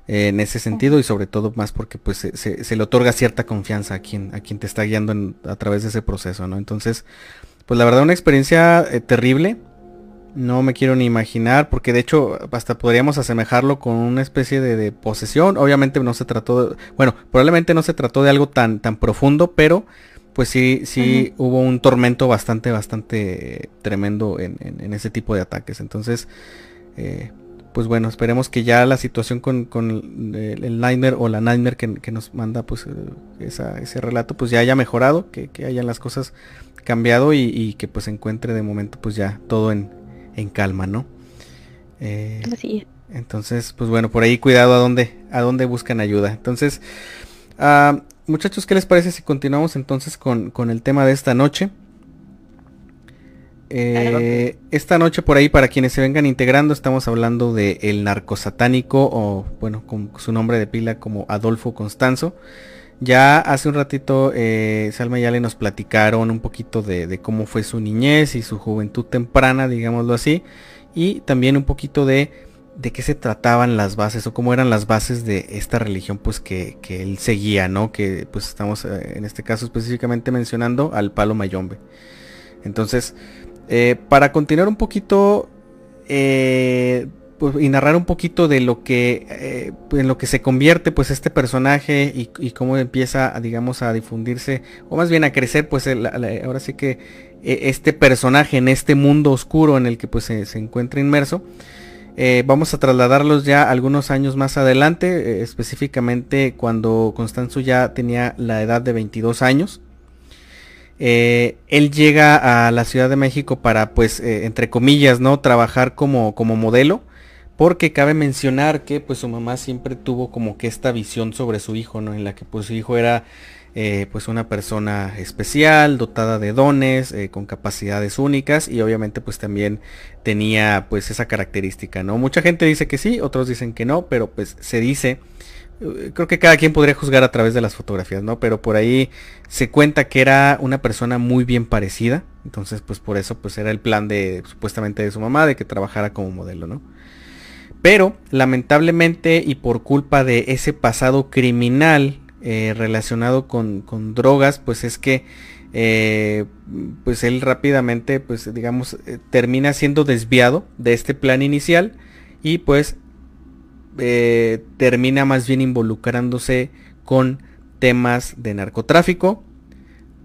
en ese sentido y sobre todo más porque pues se, le otorga cierta confianza a quien, a quien te está guiando a través de ese proceso, ¿no? Entonces, pues la verdad una experiencia eh, terrible. No me quiero ni imaginar, porque de hecho hasta podríamos asemejarlo con una especie de, posesión. Obviamente no se trató, de, bueno, probablemente no se trató de algo tan, tan profundo, pero pues sí, sí hubo un tormento bastante, bastante tremendo en, ese tipo de ataques. Entonces, eh, pues bueno, esperemos que ya la situación con, el, Nightmare o la Nightmare que, nos manda pues eh, ese relato pues ya haya mejorado, que, hayan las cosas cambiado y, que pues se encuentre de momento pues ya todo en, calma, ¿no? Eh, entonces, pues bueno, por ahí cuidado a dónde, a dónde buscan ayuda. Entonces, ah, muchachos, ¿qué les parece si continuamos entonces con, con el tema de esta noche? Eh, esta noche por ahí, para quienes se vengan integrando, estamos hablando de el narcosatánico, o bueno, con su nombre de pila como Adolfo Constanzo. Ya hace un ratito, eh, Salma y Ale nos platicaron un poquito de, cómo fue su niñez y su juventud temprana, digámoslo así, y también un poquito de, de qué se trataban las bases o cómo eran las bases de esta religión pues que, que él seguía, ¿no? Que pues estamos eh, en este caso específicamente mencionando al palo mayombe. Entonces, eh, para continuar un poquito y narrar un poquito de lo que eh, en lo que se convierte pues este personaje y, cómo empieza digamos a difundirse o más bien a crecer pues ahora sí que este personaje en este mundo oscuro en el que pues se, encuentra inmerso vamos a trasladarlos ya algunos años más adelante específicamente cuando Constanzo ya tenía la edad de 22 años eh, él llega a la Ciudad de México para, pues, eh, entre comillas, ¿no? Trabajar como, como modelo. Porque cabe mencionar que pues su mamá siempre tuvo como que esta visión sobre su hijo, ¿no? En la que pues su hijo era eh, pues una persona especial, dotada de dones, con capacidades únicas y obviamente pues también tenía pues esa característica, ¿no? Mucha gente dice que sí, otros dicen que no, pero pues se dice creo que cada quien podría juzgar a través de las fotografías, ¿no? Pero por ahí se cuenta que era una persona muy bien parecida. Entonces, pues por eso, pues era el plan de, supuestamente de su mamá, de que trabajara como modelo, ¿no? Pero, lamentablemente, y por culpa de ese pasado criminal eh, relacionado con, drogas, pues es que, eh, pues él rápidamente, pues digamos, eh, termina siendo desviado de este plan inicial y pues termina más bien involucrándose con temas de narcotráfico,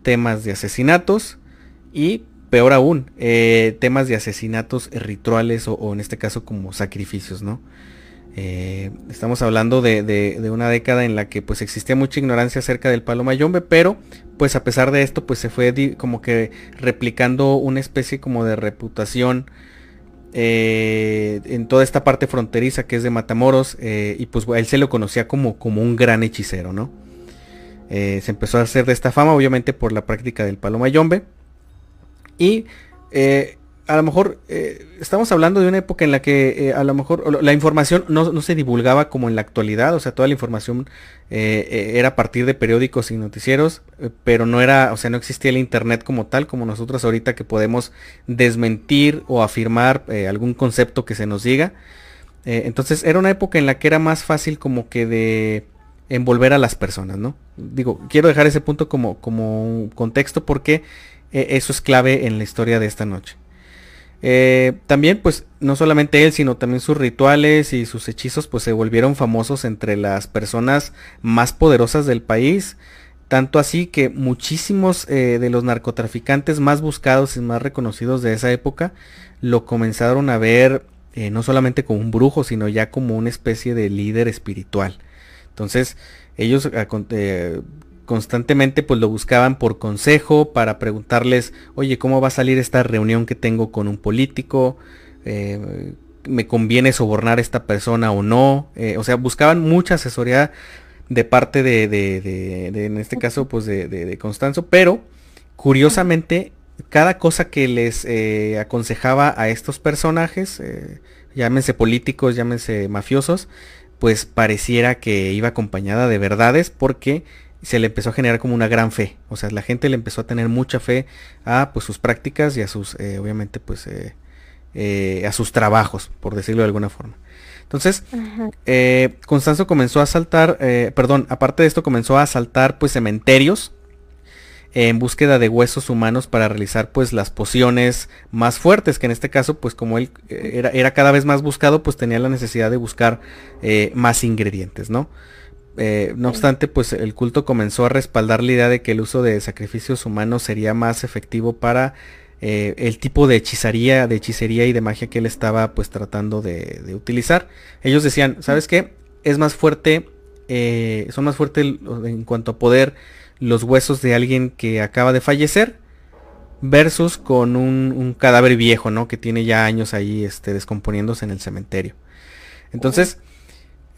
temas de asesinatos y peor aún, eh, temas de asesinatos rituales o, en este caso como sacrificios, ¿no? Eh, estamos hablando de, una década en la que pues existía mucha ignorancia acerca del palo mayombe, pero pues a pesar de esto pues se fue como que replicando una especie como de reputación eh, en toda esta parte fronteriza que es de Matamoros y pues él se lo conocía como, como un gran hechicero, ¿no? Se empezó a hacer de esta fama obviamente por la práctica del palo mayombe y a lo mejor eh, estamos hablando de una época en la que eh, a lo mejor la información no, se divulgaba como en la actualidad, o sea, toda la información eh, era a partir de periódicos y noticieros, pero no era, o sea, no existía el internet como tal, como nosotros ahorita que podemos desmentir o afirmar algún concepto que se nos diga. entonces era una época en la que era más fácil como que de envolver a las personas, ¿no? Digo, quiero dejar ese punto como, como un contexto porque eso es clave en la historia de esta noche. Eh, también pues no solamente él, sino también sus rituales y sus hechizos pues se volvieron famosos entre las personas más poderosas del país. Tanto así que muchísimos eh, de los narcotraficantes más buscados y más reconocidos de esa época lo comenzaron a ver eh, no solamente como un brujo, sino ya como una especie de líder espiritual. Entonces ellos constantemente pues lo buscaban por consejo para preguntarles, oye, ¿cómo va a salir esta reunión que tengo con un político? Eh, ¿Me conviene sobornar a esta persona o no? Eh, o sea, buscaban mucha asesoría de parte de, de, en este caso, pues de, Constanzo, pero curiosamente, cada cosa que les eh, aconsejaba a estos personajes, llámense políticos, llámense mafiosos, pues pareciera que iba acompañada de verdades porque se le empezó a generar como una gran fe. O sea, la gente le empezó a tener mucha fe a pues sus prácticas y a sus, eh, obviamente, pues eh, eh, a sus trabajos, por decirlo de alguna forma. Entonces, Constanzo comenzó a asaltar, perdón, aparte de esto comenzó a asaltar pues cementerios en búsqueda de huesos humanos para realizar pues las pociones más fuertes, que en este caso pues como él era, era cada vez más buscado pues tenía la necesidad de buscar más ingredientes, ¿no? Eh, no obstante, pues el culto comenzó a respaldar la idea de que el uso de sacrificios humanos sería más efectivo para eh, el tipo de hechizaría, de hechicería y de magia que él estaba pues tratando de, utilizar. Ellos decían, ¿sabes qué? Es más fuerte, eh, son más fuertes en cuanto a poder los huesos de alguien que acaba de fallecer versus con un, cadáver viejo, ¿no? Que tiene ya años ahí este, descomponiéndose en el cementerio. Entonces,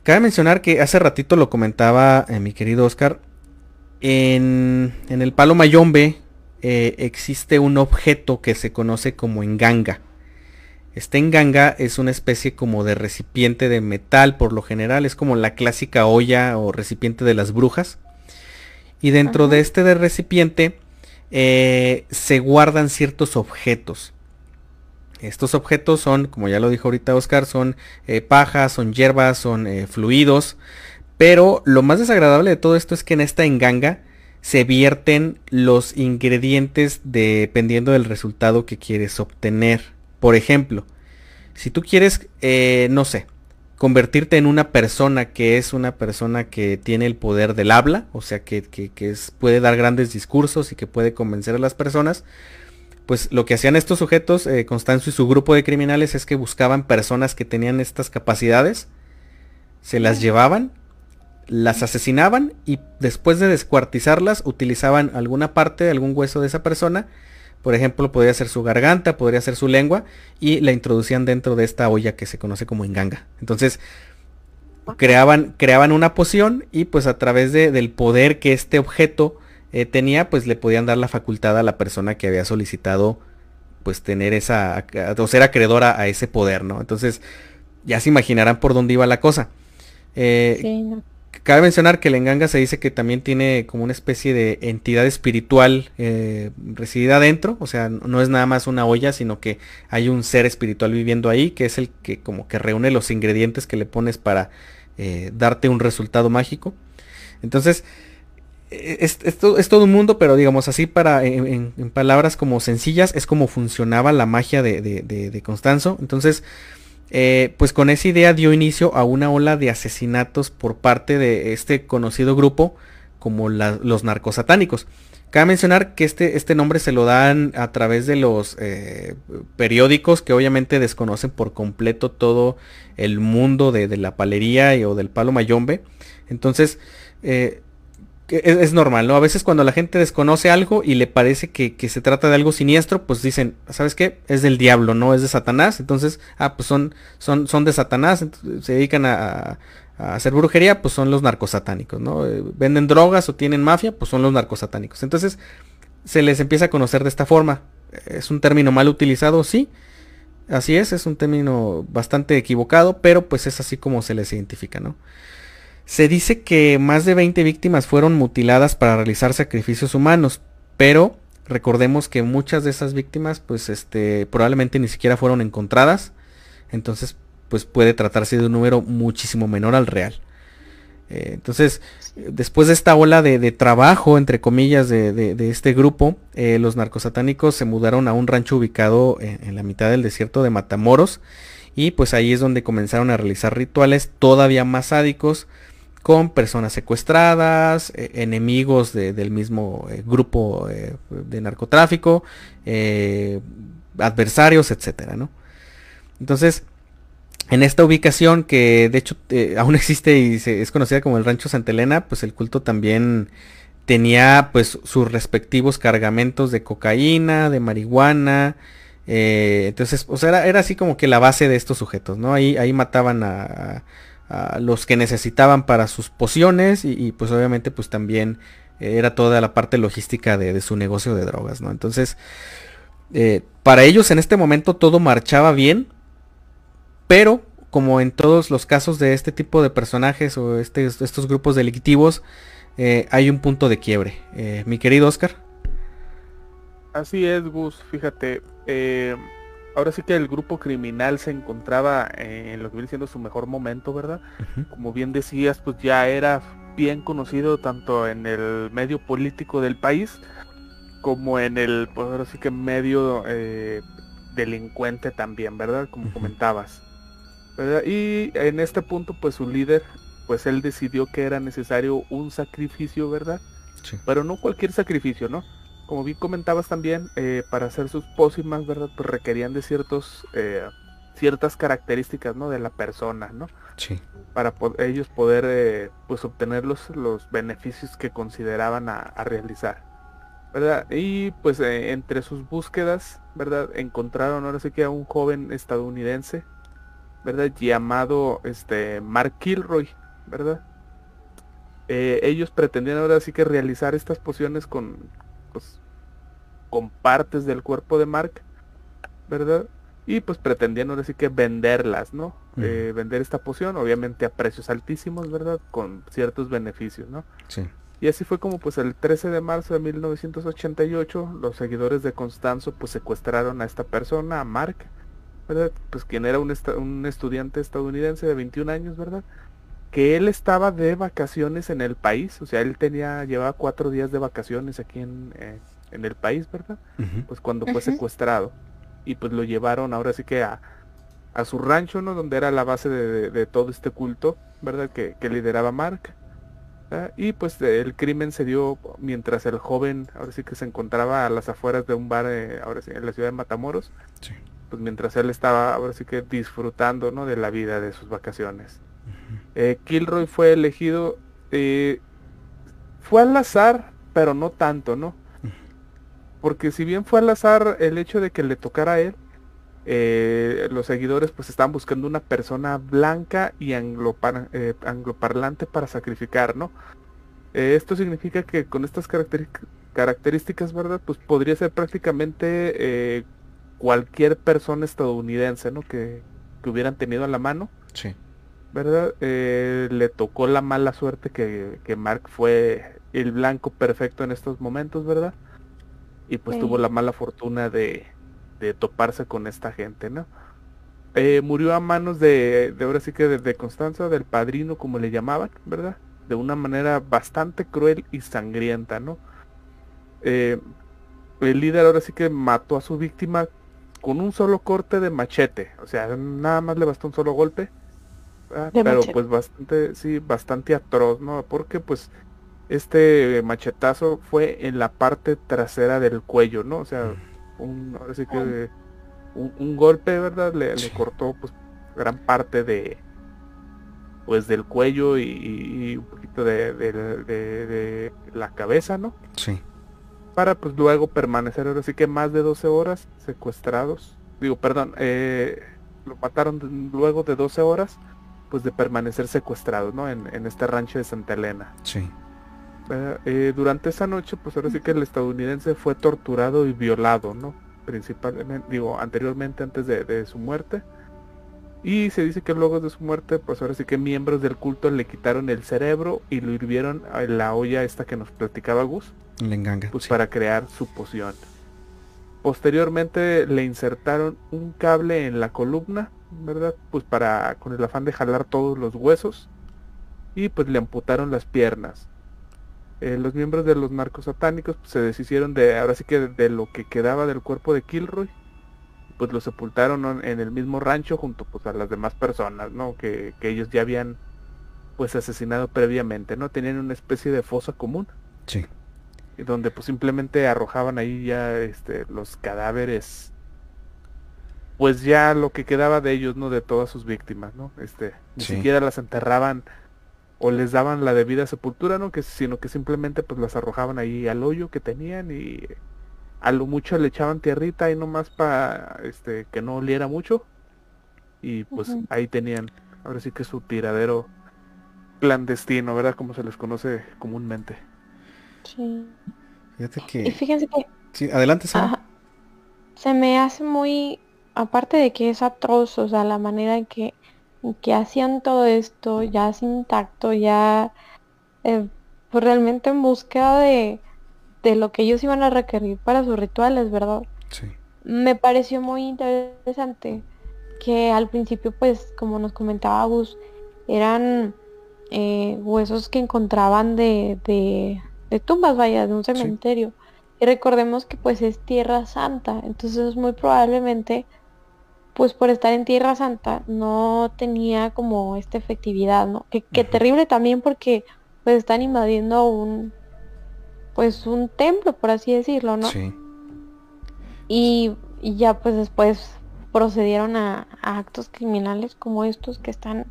cabe mencionar que hace ratito lo comentaba eh, mi querido Oscar, en, en el palo mayombe eh, existe un objeto que se conoce como enganga. Este enganga es una especie como de recipiente de metal por lo general, es como la clásica olla o recipiente de las brujas. Y dentro de este de recipiente eh, se guardan ciertos objetos. Estos objetos son, como ya lo dijo ahorita Oscar, son eh, pajas, son hierbas, son fluidos. Pero lo más desagradable de todo esto es que en esta enganga se vierten los ingredientes dependiendo del resultado que quieres obtener. Por ejemplo, si tú quieres, eh, no sé, convertirte en una persona que es una persona que tiene el poder del habla, o sea, que, puede dar grandes discursos y que puede convencer a las personas, pues lo que hacían estos sujetos, eh, Constanzo y su grupo de criminales, es que buscaban personas que tenían estas capacidades, se las llevaban las asesinaban y después de descuartizarlas utilizaban alguna parte, algún hueso de esa persona, por ejemplo, podría ser su garganta, podría ser su lengua, y la introducían dentro de esta olla que se conoce como enganga. Entonces, creaban, creaban una poción y pues a través de, del poder que este objeto eh, tenía, pues le podían dar la facultad a la persona que había solicitado pues tener esa, o ser acreedora a ese poder, ¿no? Entonces, ya se imaginarán por dónde iba la cosa. Eh, sí, Cabe mencionar que el enganga se dice que también tiene como una especie de entidad espiritual eh, residida adentro, o sea, no es nada más una olla, sino que hay un ser espiritual viviendo ahí, que es el que como que reúne los ingredientes que le pones para eh, darte un resultado mágico. Entonces, e, es, todo un mundo, pero digamos así para en, palabras como sencillas, es como funcionaba la magia de, de, de Constanzo. Entonces, eh, pues con esa idea dio inicio a una ola de asesinatos por parte de este conocido grupo como los narcosatánicos. Cabe mencionar que este, este, nombre se lo dan a través de los eh, periódicos que obviamente desconocen por completo todo el mundo de, la palería o del palo mayombe. Entonces, eh, es, normal, ¿no? A veces cuando la gente desconoce algo y le parece que, se trata de algo siniestro, pues dicen, ¿sabes qué? Es del diablo, no es de Satanás. Entonces, ah, pues son, son, son de Satanás, se dedican a, hacer brujería, pues son los narcosatánicos, ¿no? Eh, venden drogas o tienen mafia, pues son los narcosatánicos. Entonces, se les empieza a conocer de esta forma. Es un término mal utilizado, sí. Así es, es un término bastante equivocado, pero pues es así como se les identifica, ¿no? Se dice que más de 20 víctimas fueron mutiladas para realizar sacrificios humanos, pero recordemos que muchas de esas víctimas pues este probablemente ni siquiera fueron encontradas, entonces pues puede tratarse de un número muchísimo menor al real. Eh, entonces, después de esta ola de, trabajo, entre comillas, de, este grupo, eh, los narcosatánicos se mudaron a un rancho ubicado en, la mitad del desierto de Matamoros. Y pues ahí es donde comenzaron a realizar rituales todavía más sádicos, con personas secuestradas, eh, enemigos del mismo eh, grupo eh, de narcotráfico, adversarios, etcétera, ¿no? Entonces, en esta ubicación que de hecho aún existe y es conocida como el Rancho Santa Elena, pues el culto también tenía pues sus respectivos cargamentos de cocaína, de marihuana, entonces, o sea, era, era, así como que la base de estos sujetos, ¿no? Ahí, ahí mataban a los que necesitaban para sus pociones y, pues obviamente pues también era toda la parte logística de, su negocio de drogas, ¿no? Entonces, eh, para ellos en este momento todo marchaba bien, pero como en todos los casos de este tipo de personajes o este, estos grupos delictivos, eh, hay un punto de quiebre. Eh, mi querido Oscar. Así es, Gus, fíjate ahora sí que el grupo criminal se encontraba en lo que viene siendo su mejor momento, ¿verdad? Como bien decías, pues ya era bien conocido tanto en el medio político del país como en el, pues ahora sí que medio eh, delincuente también, ¿verdad? Como comentabas. Y en este punto, pues su líder, pues él decidió que era necesario un sacrificio, ¿verdad? Pero no cualquier sacrificio, ¿no? Como bien comentabas también, eh, para hacer sus pócimas, ¿verdad? Pues requerían de ciertos, eh, ciertas características, ¿no? De la persona, ¿no? Sí. Para ellos poder, eh, pues, obtener los, los, beneficios que consideraban a, realizar, ¿verdad? Y, pues, entre sus búsquedas, ¿verdad? Encontraron ahora sí que a un joven estadounidense, ¿verdad? Llamado, este, Mark Kilroy, ¿verdad? ellos pretendían ahora sí que realizar estas pociones con, pues, con partes del cuerpo de Mark, ¿verdad? Y pues pretendiendo ahora sí que venderlas, ¿no? Eh, vender esta poción, obviamente a precios altísimos, ¿verdad? Con ciertos beneficios, ¿no? Sí. Y así fue como pues el 13 de marzo de 1988 los seguidores de Constanzo pues secuestraron a esta persona, a Mark, ¿verdad? Pues quien era un, un estudiante estadounidense de 21 años, ¿verdad? Que él estaba de vacaciones en el país, o sea, él tenía, llevaba cuatro días de vacaciones aquí en, eh, el país, ¿verdad? Pues cuando fue secuestrado. Y pues lo llevaron ahora sí que a, a su rancho, ¿no? Donde era la base de, todo este culto, ¿verdad? Que, lideraba Mark. Y pues el crimen se dio mientras el joven, ahora sí que se encontraba a las afueras de un bar, eh, ahora sí, en la ciudad de Matamoros. Pues mientras él estaba, ahora sí que disfrutando, ¿no? De la vida, de sus vacaciones. Eh, Kilroy fue elegido, eh, fue al azar, pero no tanto, ¿no? Porque si bien fue al azar el hecho de que le tocara a él, eh, los seguidores pues estaban buscando una persona blanca y angloparlante para sacrificar, ¿no? esto significa que con estas características, ¿verdad? Pues podría ser prácticamente cualquier persona estadounidense, ¿no? Que, que hubieran tenido a la mano. Sí. ¿Verdad? Eh, le tocó la mala suerte que, que, Mark fue el blanco perfecto en estos momentos, ¿verdad? Y pues tuvo la mala fortuna de, de, toparse con esta gente, ¿no? Eh, murió a manos de, de ahora sí que de, Constanza, del padrino, como le llamaban, ¿verdad? De una manera bastante cruel y sangrienta, ¿no? Eh, el líder ahora sí que mató a su víctima con un solo corte de machete, o sea, nada más le bastó un solo golpe Ah, pero pues bastante, sí, bastante atroz, ¿no? Porque pues este machetazo fue en la parte trasera del cuello, ¿no? O sea, un, ahora sí que un, golpe, ¿verdad? Le, cortó pues gran parte de pues del cuello y, un poquito de, de, la cabeza, ¿no? Sí. Para pues luego permanecer ahora sí que más de 12 horas secuestrados. Digo, perdón, eh, lo mataron luego de 12 horas pues de permanecer secuestrado, ¿no? En, este rancho de Santa Elena. Sí. Eh, durante esa noche, pues ahora sí que el estadounidense fue torturado y violado, ¿no? Principalmente, digo, anteriormente antes de, su muerte. Y se dice que luego de su muerte, pues ahora sí que miembros del culto le quitaron el cerebro y lo hirvieron en la olla esta que nos platicaba Gus. Le enganga. Pues para crear su poción. Posteriormente le insertaron un cable en la columna ¿verdad? Pues para, con el afán de jalar todos los huesos. Y pues le amputaron las piernas. Eh, los miembros de los narcos satánicos pues, se deshicieron de, ahora sí que de, lo que quedaba del cuerpo de Kilroy. Pues lo sepultaron en el mismo rancho junto pues a las demás personas, ¿no? Que, que ellos ya habían pues asesinado previamente, ¿no? Tenían una especie de fosa común. Sí. Donde pues simplemente arrojaban ahí ya este, los cadáveres pues ya lo que quedaba de ellos, ¿no? De todas sus víctimas, ¿no? Este, ni siquiera las enterraban o les daban la debida sepultura, ¿no? Que sino que simplemente pues las arrojaban ahí al hoyo que tenían y a lo mucho le echaban tierrita ahí nomás para este que no oliera mucho y pues ahí tenían ahora sí que su tiradero clandestino, ¿verdad? Como se les conoce comúnmente. Sí. Fíjate que... Y fíjense que... Sí, adelante, Se me hace muy aparte de que es atroz, o sea, la manera en que, que hacían todo esto, ya sin tacto, ya eh, pues realmente en búsqueda de, de lo que ellos iban a requerir para sus rituales, ¿verdad? Sí. Me pareció muy interesante que al principio, pues, como nos comentaba Gus, eran eh, huesos que encontraban de, de, de, tumbas, vaya, de un cementerio. Y recordemos que pues es tierra santa, entonces muy probablemente pues por estar en Tierra Santa no tenía como esta efectividad, ¿no? Que, terrible también porque pues están invadiendo un pues un templo, por así decirlo, ¿no? Sí. Y, ya pues después procedieron a, actos criminales como estos que están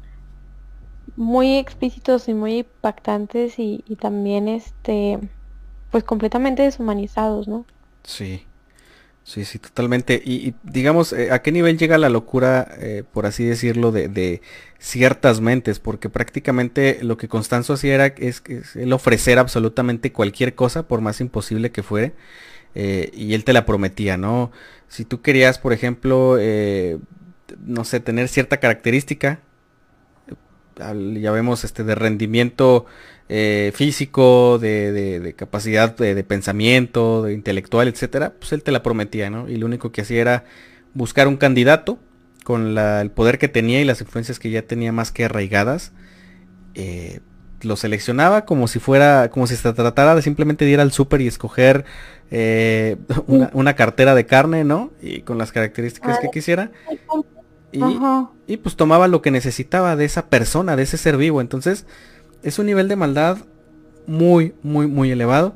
muy explícitos y muy impactantes y, y también este pues completamente deshumanizados, ¿no? Sí. Sí, sí, totalmente. Y, digamos, eh, ¿a qué nivel llega la locura, eh, por así decirlo, de, ciertas mentes? Porque prácticamente lo que Constanzo hacía era es, el ofrecer absolutamente cualquier cosa, por más imposible que fuere, eh, y él te la prometía, ¿no? Si tú querías, por ejemplo, no sé, tener cierta característica, ya vemos este de rendimiento eh, físico, de, capacidad de, pensamiento, de intelectual, etcétera, pues él te la prometía, ¿no? Y lo único que hacía era buscar un candidato con el poder que tenía y las influencias que ya tenía más que arraigadas. Eh, lo seleccionaba como si fuera, como si se tratara de simplemente ir al súper y escoger eh, una, cartera de carne, ¿no? Y con las características que quisiera. Y, y, pues tomaba lo que necesitaba de esa persona, de ese ser vivo. Entonces, es un nivel de maldad muy, muy, muy elevado.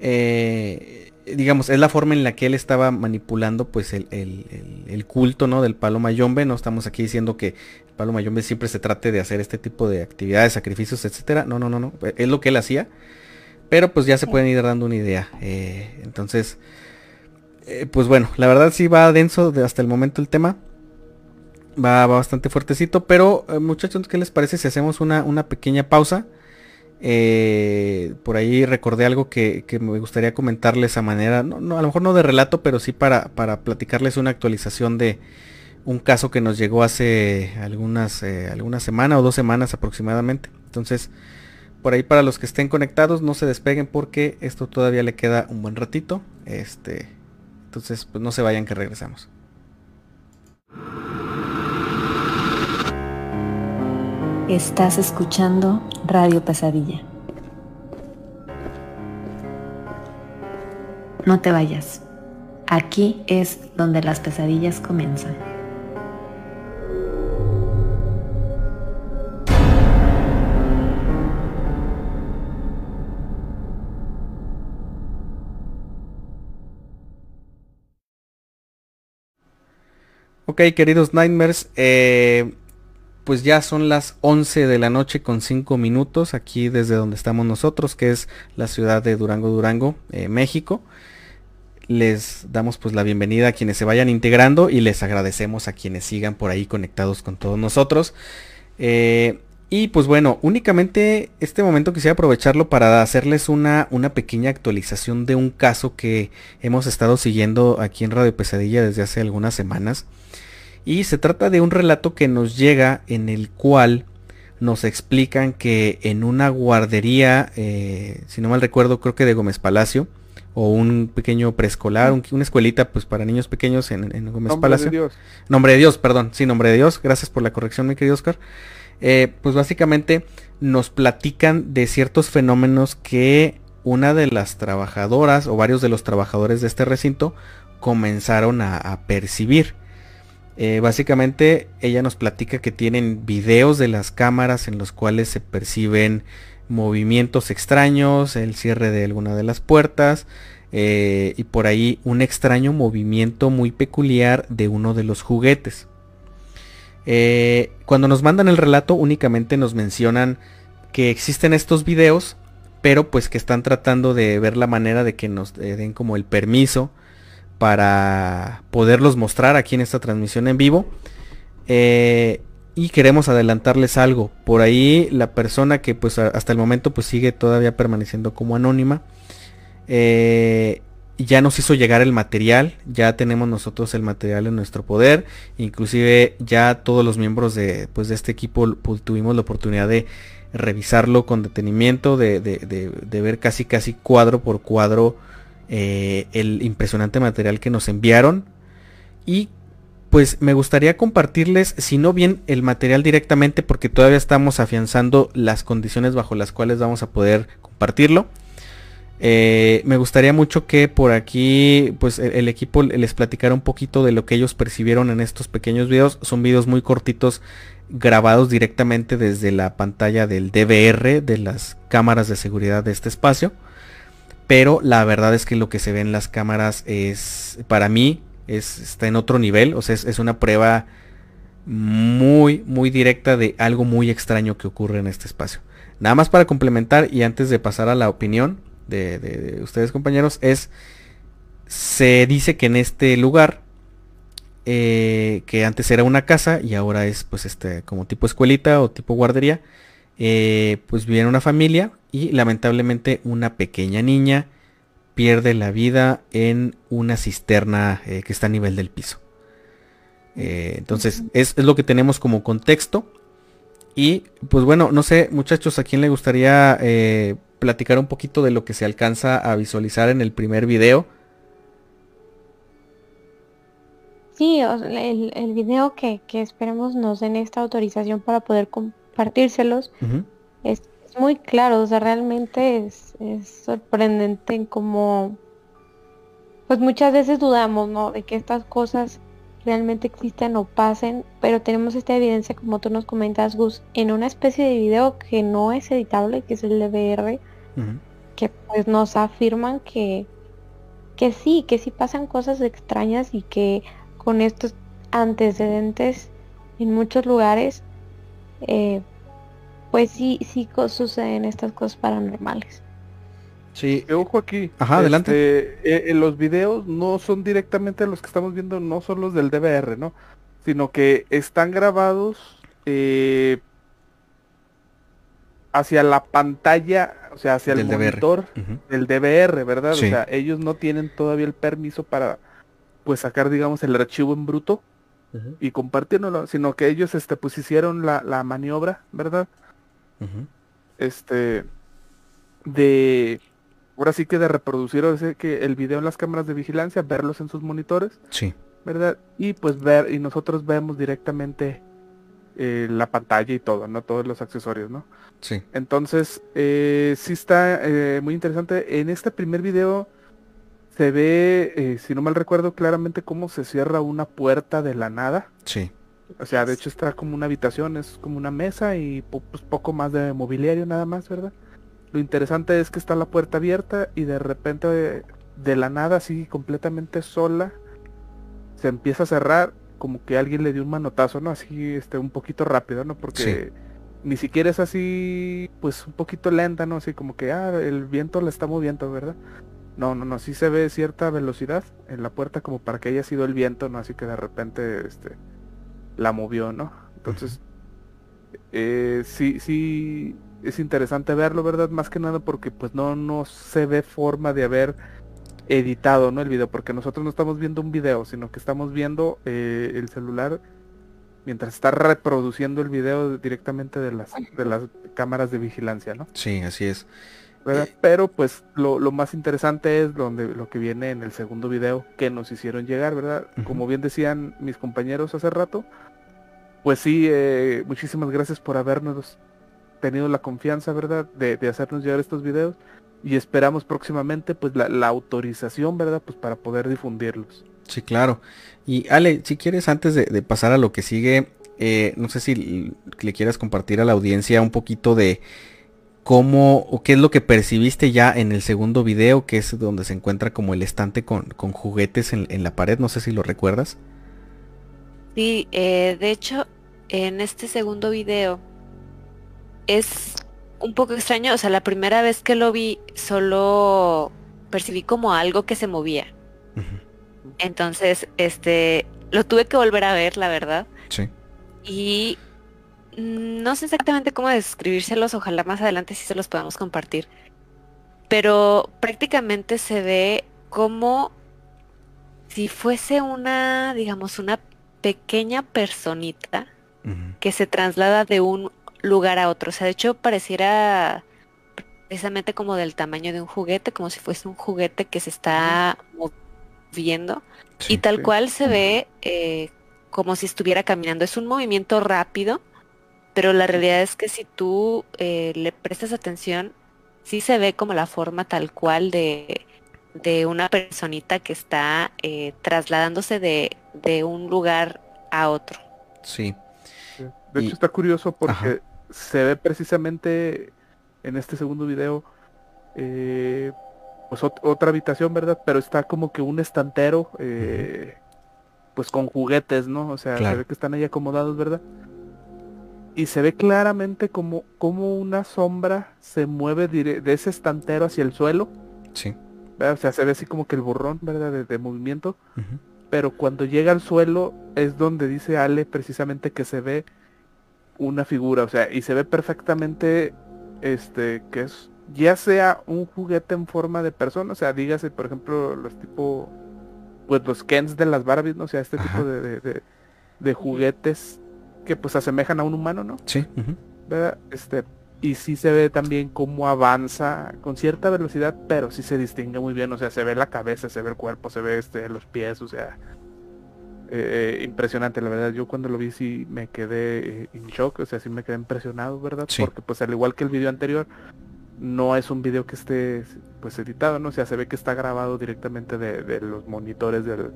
Eh, digamos, es la forma en la que él estaba manipulando pues el, culto ¿no? del palo mayombe. No estamos aquí diciendo que el palo mayombe siempre se trate de hacer este tipo de actividades, sacrificios, etcétera. No, no, no, no. Es lo que él hacía. Pero pues ya se pueden ir dando una idea. Eh, entonces, eh, pues bueno, la verdad sí va denso hasta el momento el tema va, bastante fuertecito. Pero eh, muchachos, ¿qué les parece si hacemos una, pequeña pausa? Eh, por ahí recordé algo que, me gustaría comentarles a manera, no, a lo mejor no de relato, pero sí para, para, platicarles una actualización de un caso que nos llegó hace algunas, eh, semanas o dos semanas aproximadamente. Entonces, por ahí para los que estén conectados, no se despeguen porque esto todavía le queda un buen ratito. Este, entonces, pues no se vayan que regresamos. Estás escuchando Radio Pesadilla. No te vayas. Aquí es donde las pesadillas comienzan. Ok, queridos Nightmares, eh, pues ya son las 11 de la noche con 5 minutos aquí desde donde estamos nosotros, que es la ciudad de Durango, Durango, eh, México. Les damos pues la bienvenida a quienes se vayan integrando y les agradecemos a quienes sigan por ahí conectados con todos nosotros. Eh, y pues bueno, únicamente este momento quisiera aprovecharlo para hacerles una, una pequeña actualización de un caso que hemos estado siguiendo aquí en Radio Pesadilla desde hace algunas semanas. Y se trata de un relato que nos llega en el cual nos explican que en una guardería, eh, si no mal recuerdo, creo que de Gómez Palacio, o un pequeño preescolar, una escuelita pues para niños pequeños en, Gómez nombre Palacio. De Dios. Nombre de Dios, perdón, sí, nombre de Dios. Gracias por la corrección, mi querido Oscar. Eh, pues básicamente nos platican de ciertos fenómenos que una de las trabajadoras o varios de los trabajadores de este recinto comenzaron a percibir. Eh, básicamente ella nos platica que tienen videos de las cámaras en los cuales se perciben movimientos extraños, el cierre de alguna de las puertas eh, y por ahí un extraño movimiento muy peculiar de uno de los juguetes. Eh, cuando nos mandan el relato únicamente nos mencionan que existen estos videos, pero pues que están tratando de ver la manera de que nos den como el permiso para poderlos mostrar aquí en esta transmisión en vivo. Eh, y queremos adelantarles algo. Por ahí la persona que pues hasta el momento pues sigue todavía permaneciendo como anónima. Eh, ya nos hizo llegar el material. Ya tenemos nosotros el material en nuestro poder. Inclusive ya todos los miembros de, pues, de este equipo pues, tuvimos la oportunidad de revisarlo con detenimiento. De, de ver casi casi cuadro por cuadro eh, el impresionante material que nos enviaron. Y pues me gustaría compartirles, si no bien el material directamente, porque todavía estamos afianzando las condiciones bajo las cuales vamos a poder compartirlo. Eh, me gustaría mucho que por aquí pues el, el, equipo les platicara un poquito de lo que ellos percibieron en estos pequeños videos. Son videos muy cortitos grabados directamente desde la pantalla del DVR de las cámaras de seguridad de este espacio pero la verdad es que lo que se ve en las cámaras es, para mí, es, está en otro nivel, o sea, es, una prueba muy, muy directa de algo muy extraño que ocurre en este espacio. Nada más para complementar y antes de pasar a la opinión de, ustedes compañeros, es, se dice que en este lugar, eh, que antes era una casa y ahora es pues este como tipo escuelita o tipo guardería, eh, pues viene una familia y lamentablemente una pequeña niña pierde la vida en una cisterna eh, que está a nivel del piso. Eh, entonces es, lo que tenemos como contexto. Y pues bueno, no sé muchachos, ¿a quién le gustaría platicar un poquito de lo que se alcanza a visualizar en el primer video? Sí, el, el video que, que, esperemos nos den esta autorización para poder compartírselos es, muy claro, o sea, realmente es, sorprendente en cómo, pues muchas veces dudamos, ¿no? De que estas cosas realmente existen o pasen, pero tenemos esta evidencia, como tú nos comentas, Gus, en una especie de video que no es editable, que es el DVR, que pues nos afirman que, que sí, que sí pasan cosas extrañas y que con estos antecedentes en muchos lugares, eh, pues sí, sí suceden estas cosas paranormales. Sí, eh, ojo aquí. Ajá, adelante. Este, eh, los videos no son directamente los que estamos viendo, no son los del DVR, ¿no? Sino que están grabados eh, hacia la pantalla, o sea, hacia el monitor del DVR, ¿verdad? O sea, ellos no tienen todavía el permiso para, pues, sacar, digamos, el archivo en bruto y compartirlo, sino que ellos, este, pues, hicieron la, la maniobra, ¿verdad? Este, de, ahora sí que de reproducir que el video en las cámaras de vigilancia, verlos en sus monitores. Sí. ¿Verdad? Y pues ver, y nosotros vemos directamente eh, la pantalla y todo, ¿no? Todos los accesorios, ¿no? Sí. Entonces, eh, sí está eh, muy interesante. En este primer video se ve, eh, si no mal recuerdo, claramente cómo se cierra una puerta de la nada. Sí. O sea, de hecho está como una habitación, es como una mesa y pues, poco más de mobiliario nada más, ¿verdad? Lo interesante es que está la puerta abierta y de repente de, la nada, así completamente sola, se empieza a cerrar como que alguien le dio un manotazo, ¿no? Así, este, un poquito rápido, ¿no? Porque ni siquiera es así, pues un poquito lenta, ¿no? Así como que, ah, el viento la está moviendo, ¿verdad? No, no, no, sí se ve cierta velocidad en la puerta como para que haya sido el viento, ¿no? Así que de repente, este, la movió, ¿no? Entonces, eh, sí, sí, es interesante verlo, ¿verdad? Más que nada porque pues no, no se ve forma de haber editado, ¿no? El video, porque nosotros no estamos viendo un video, sino que estamos viendo eh, el celular mientras está reproduciendo el video directamente de las, de las cámaras de vigilancia, ¿no? Sí, así es. Eh, Pero pues lo, más interesante es donde lo que viene en el segundo video que nos hicieron llegar, ¿verdad? Como bien decían mis compañeros hace rato, pues sí, eh, muchísimas gracias por habernos tenido la confianza, ¿verdad? De, hacernos llegar estos videos y esperamos próximamente pues la, autorización, ¿verdad? Pues para poder difundirlos. Sí, claro. Y Ale, si quieres, antes de, pasar a lo que sigue, eh, no sé si le quieras compartir a la audiencia un poquito de cómo o qué es lo que percibiste ya en el segundo video, que es donde se encuentra como el estante con, juguetes en, en la pared, no sé si lo recuerdas. Sí, eh, de hecho, en este segundo video es un poco extraño. O sea, la primera vez que lo vi, solo percibí como algo que se movía. Entonces, este, lo tuve que volver a ver, la verdad. Sí. Y no sé exactamente cómo describírselos, ojalá más adelante sí se los podamos compartir. Pero prácticamente se ve como si fuese una, digamos, una pequeña personita que se traslada de un lugar a otro. O sea, de hecho pareciera precisamente como del tamaño de un juguete, como si fuese un juguete que se está moviendo. y tal cual se ve eh, como si estuviera caminando. Es un movimiento rápido, pero la realidad es que si tú eh, le prestas atención, sí se ve como la forma tal cual de, de una personita que está eh, trasladándose de, de, un lugar a otro. Sí. De hecho está curioso porque se ve precisamente en este segundo video eh, pues otra habitación, ¿verdad? Pero está como que un estantero, eh, pues con juguetes, ¿no? O sea, se ve que están ahí acomodados, ¿verdad? Y se ve claramente como, como una sombra se mueve de ese estantero hacia el suelo. Sí. O sea, se ve así como que el borrón, ¿verdad? De, movimiento. Pero cuando llega al suelo es donde dice Ale precisamente que se ve una figura, o sea, y se ve perfectamente este que es ya sea un juguete en forma de persona, o sea, dígase, por ejemplo, los tipo, pues los Kens de las Barbies, ¿no? O sea, este tipo de, de, juguetes que pues asemejan a un humano, ¿no? Sí. ¿Verdad? Este, y sí se ve también cómo avanza con cierta velocidad, pero sí se distingue muy bien, o sea, se ve la cabeza, se ve el cuerpo, se ve este, los pies, o sea, eh, impresionante, la verdad. Yo cuando lo vi sí me quedé eh, en shock, o sea, sí me quedé impresionado, ¿verdad? Porque pues al igual que el video anterior, no es un video que esté pues editado, ¿no? O sea, se ve que está grabado directamente de, los monitores del,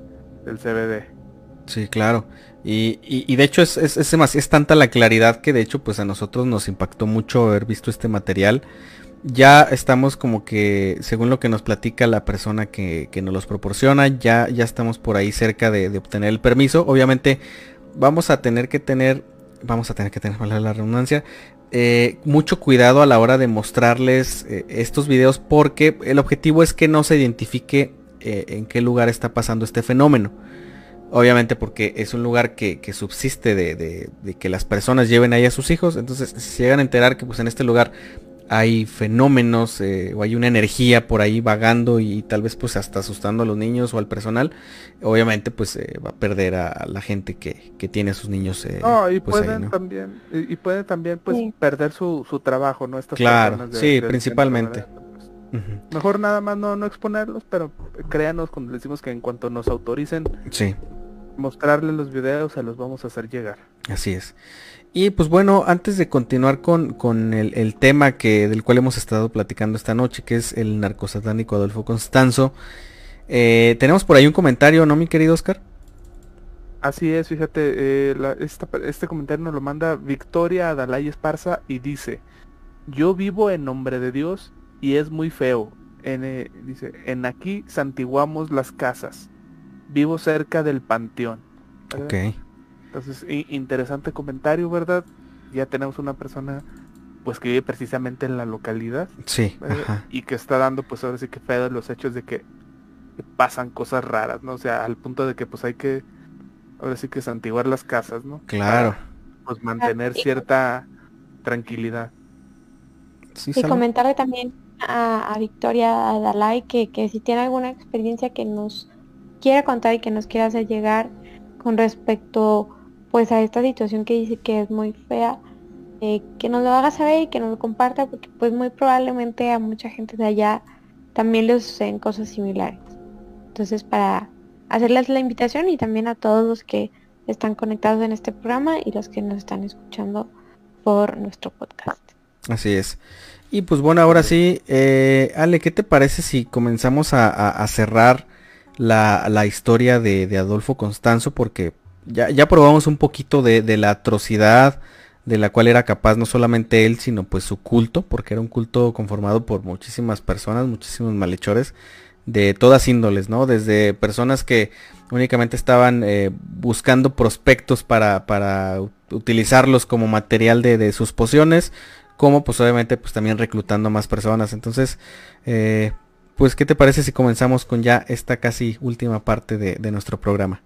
del, CBD. Sí, claro. Y, y, de hecho es, es, es, tanta la claridad que de hecho pues a nosotros nos impactó mucho haber visto este material. Ya estamos como que, según lo que nos platica la persona que, que nos los proporciona, ya, ya estamos por ahí cerca de, obtener el permiso. Obviamente vamos a tener que tener vamos a tener que tener la redundancia, eh, mucho cuidado a la hora de mostrarles eh, estos videos porque el objetivo es que no se identifique eh, en qué lugar está pasando este fenómeno. Obviamente porque es un lugar que, subsiste de, de, que las personas lleven ahí a sus hijos. Entonces si llegan a enterar que pues en este lugar hay fenómenos eh, o hay una energía por ahí vagando y tal vez pues hasta asustando a los niños o al personal, obviamente pues eh, va a perder a, la gente que, que tiene a sus niños. Eh, y pues pueden también, y, pueden también pues perder su, su, trabajo, ¿no? Estas claro, sí, principalmente. Mejor nada más no, no exponerlos, pero créanos cuando decimos que en cuanto nos autoricen, sí. Mostrarles los videos, se los vamos a hacer llegar. Así es. Y pues bueno, antes de continuar con, el, tema que, del cual hemos estado platicando esta noche, que es el narcosatánico Adolfo Constanzo, eh, tenemos por ahí un comentario, ¿no, mi querido Oscar? Así es, fíjate, eh, este comentario nos lo manda Victoria Adalay Esparza y dice, yo vivo en nombre de Dios y es muy feo. En, eh, dice, en aquí santiguamos las casas. Vivo cerca del panteón. Ok. Entonces, interesante comentario, ¿verdad? Ya tenemos una persona pues que vive precisamente en la localidad. Sí. Y que está dando pues ahora sí que fe de los hechos de que, pasan cosas raras, ¿no? O sea, al punto de que pues hay que ahora sí que santiguar las casas, ¿no? Claro. pues mantener cierta tranquilidad. y comentarle también a, Victoria Adalay que, que si tiene alguna experiencia que nos quiera contar y que nos quiera hacer llegar con respecto pues a esta situación que dice que es muy fea, eh, que nos lo haga saber y que nos lo comparta porque pues muy probablemente a mucha gente de allá también le suceden cosas similares. Entonces para hacerles la invitación y también a todos los que están conectados en este programa y los que nos están escuchando por nuestro podcast. Así es. Y pues bueno, ahora sí, eh, Ale, ¿qué te parece si comenzamos a, cerrar la, la historia de, de, Adolfo Constanzo? Porque ya, ya probamos un poquito de, la atrocidad de la cual era capaz no solamente él, sino pues su culto, porque era un culto conformado por muchísimas personas, muchísimos malhechores de todas índoles, ¿no? Desde personas que únicamente estaban eh, buscando prospectos para, para utilizarlos como material de, sus pociones, como pues obviamente pues también reclutando más personas. Entonces, eh, pues, ¿qué te parece si comenzamos con ya esta casi última parte de nuestro programa?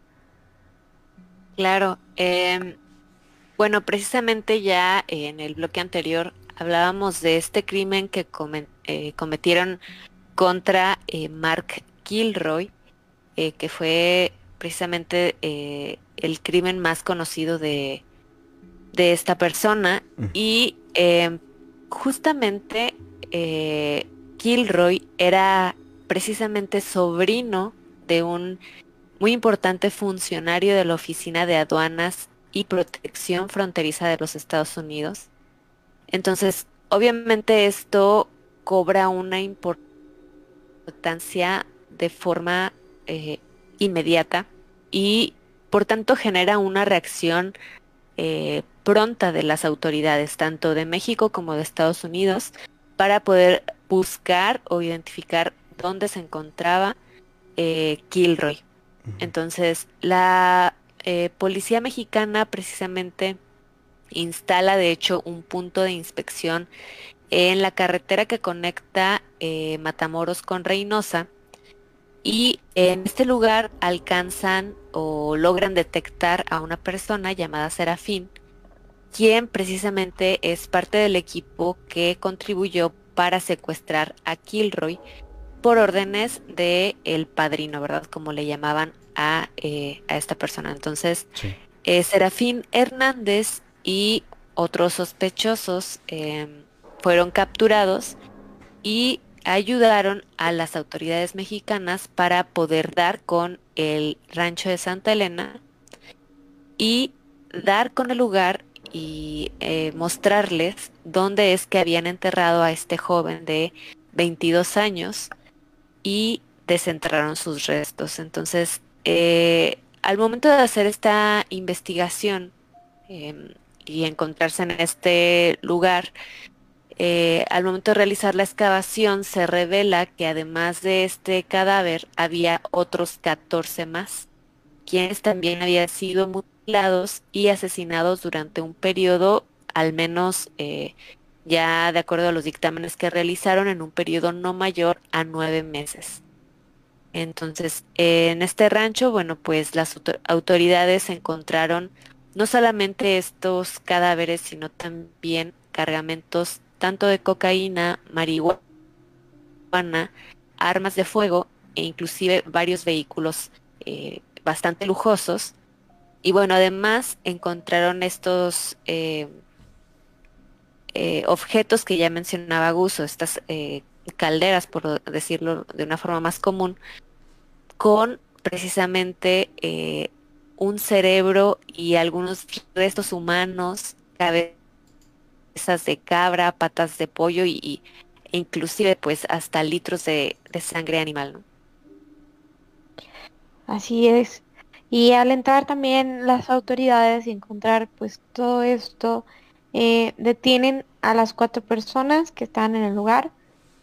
Claro. Em, bueno, precisamente ya en el bloque anterior hablábamos de este crimen que eh, cometieron contra eh, Mark Gilroy, eh, que fue precisamente el crimen más conocido de, de esta persona. Y em, justamente Gilroy era precisamente sobrino de un muy importante funcionario de la Oficina de Aduanas y Protección Fronteriza de los Estados Unidos. Entonces, obviamente esto cobra una importancia de forma eh, inmediata y por tanto genera una reacción eh, pronta de las autoridades, tanto de México como de Estados Unidos, para poder buscar o identificar donde se encontraba eh, Kilroy. Entonces, la eh, policía mexicana precisamente instala de hecho un punto de inspección en la carretera que conecta eh, Matamoros con Reynosa y en este lugar alcanzan o logran detectar a una persona llamada Serafín, quien precisamente es parte del equipo que contribuyó para secuestrar a Kilroy por órdenes de el padrino, ¿verdad? Como le llamaban a, eh, esta persona. Entonces, eh, Serafín Hernández y otros sospechosos em, fueron capturados y ayudaron a las autoridades mexicanas para poder dar con el rancho de Santa Elena y dar con el lugar y eh, mostrarles dónde es que habían enterrado a este joven de 22 años y desenterraron sus restos. Entonces, eh, al momento de hacer esta investigación em, y encontrarse en este lugar, eh, al momento de realizar la excavación se revela que además de este cadáver había otros 14 más, quienes también habían sido y asesinados durante un periodo, al menos eh, ya de acuerdo a los dictámenes que realizaron, en un periodo no mayor a nueve meses. Entonces, en este rancho, bueno, pues las autoridades encontraron no solamente estos cadáveres, sino también cargamentos tanto de cocaína, marihuana, armas de fuego e inclusive varios vehículos eh, bastante lujosos. Y bueno, además encontraron estos eh, eh, objetos que ya mencionaba Guso, estas calderas, por decirlo de una forma más común, con precisamente un cerebro y algunos restos humanos, cabezas de cabra, patas de pollo y, e inclusive pues hasta litros de, sangre animal. Así es. Y al entrar también las autoridades y encontrar pues todo esto, eh, detienen a las cuatro personas que están en el lugar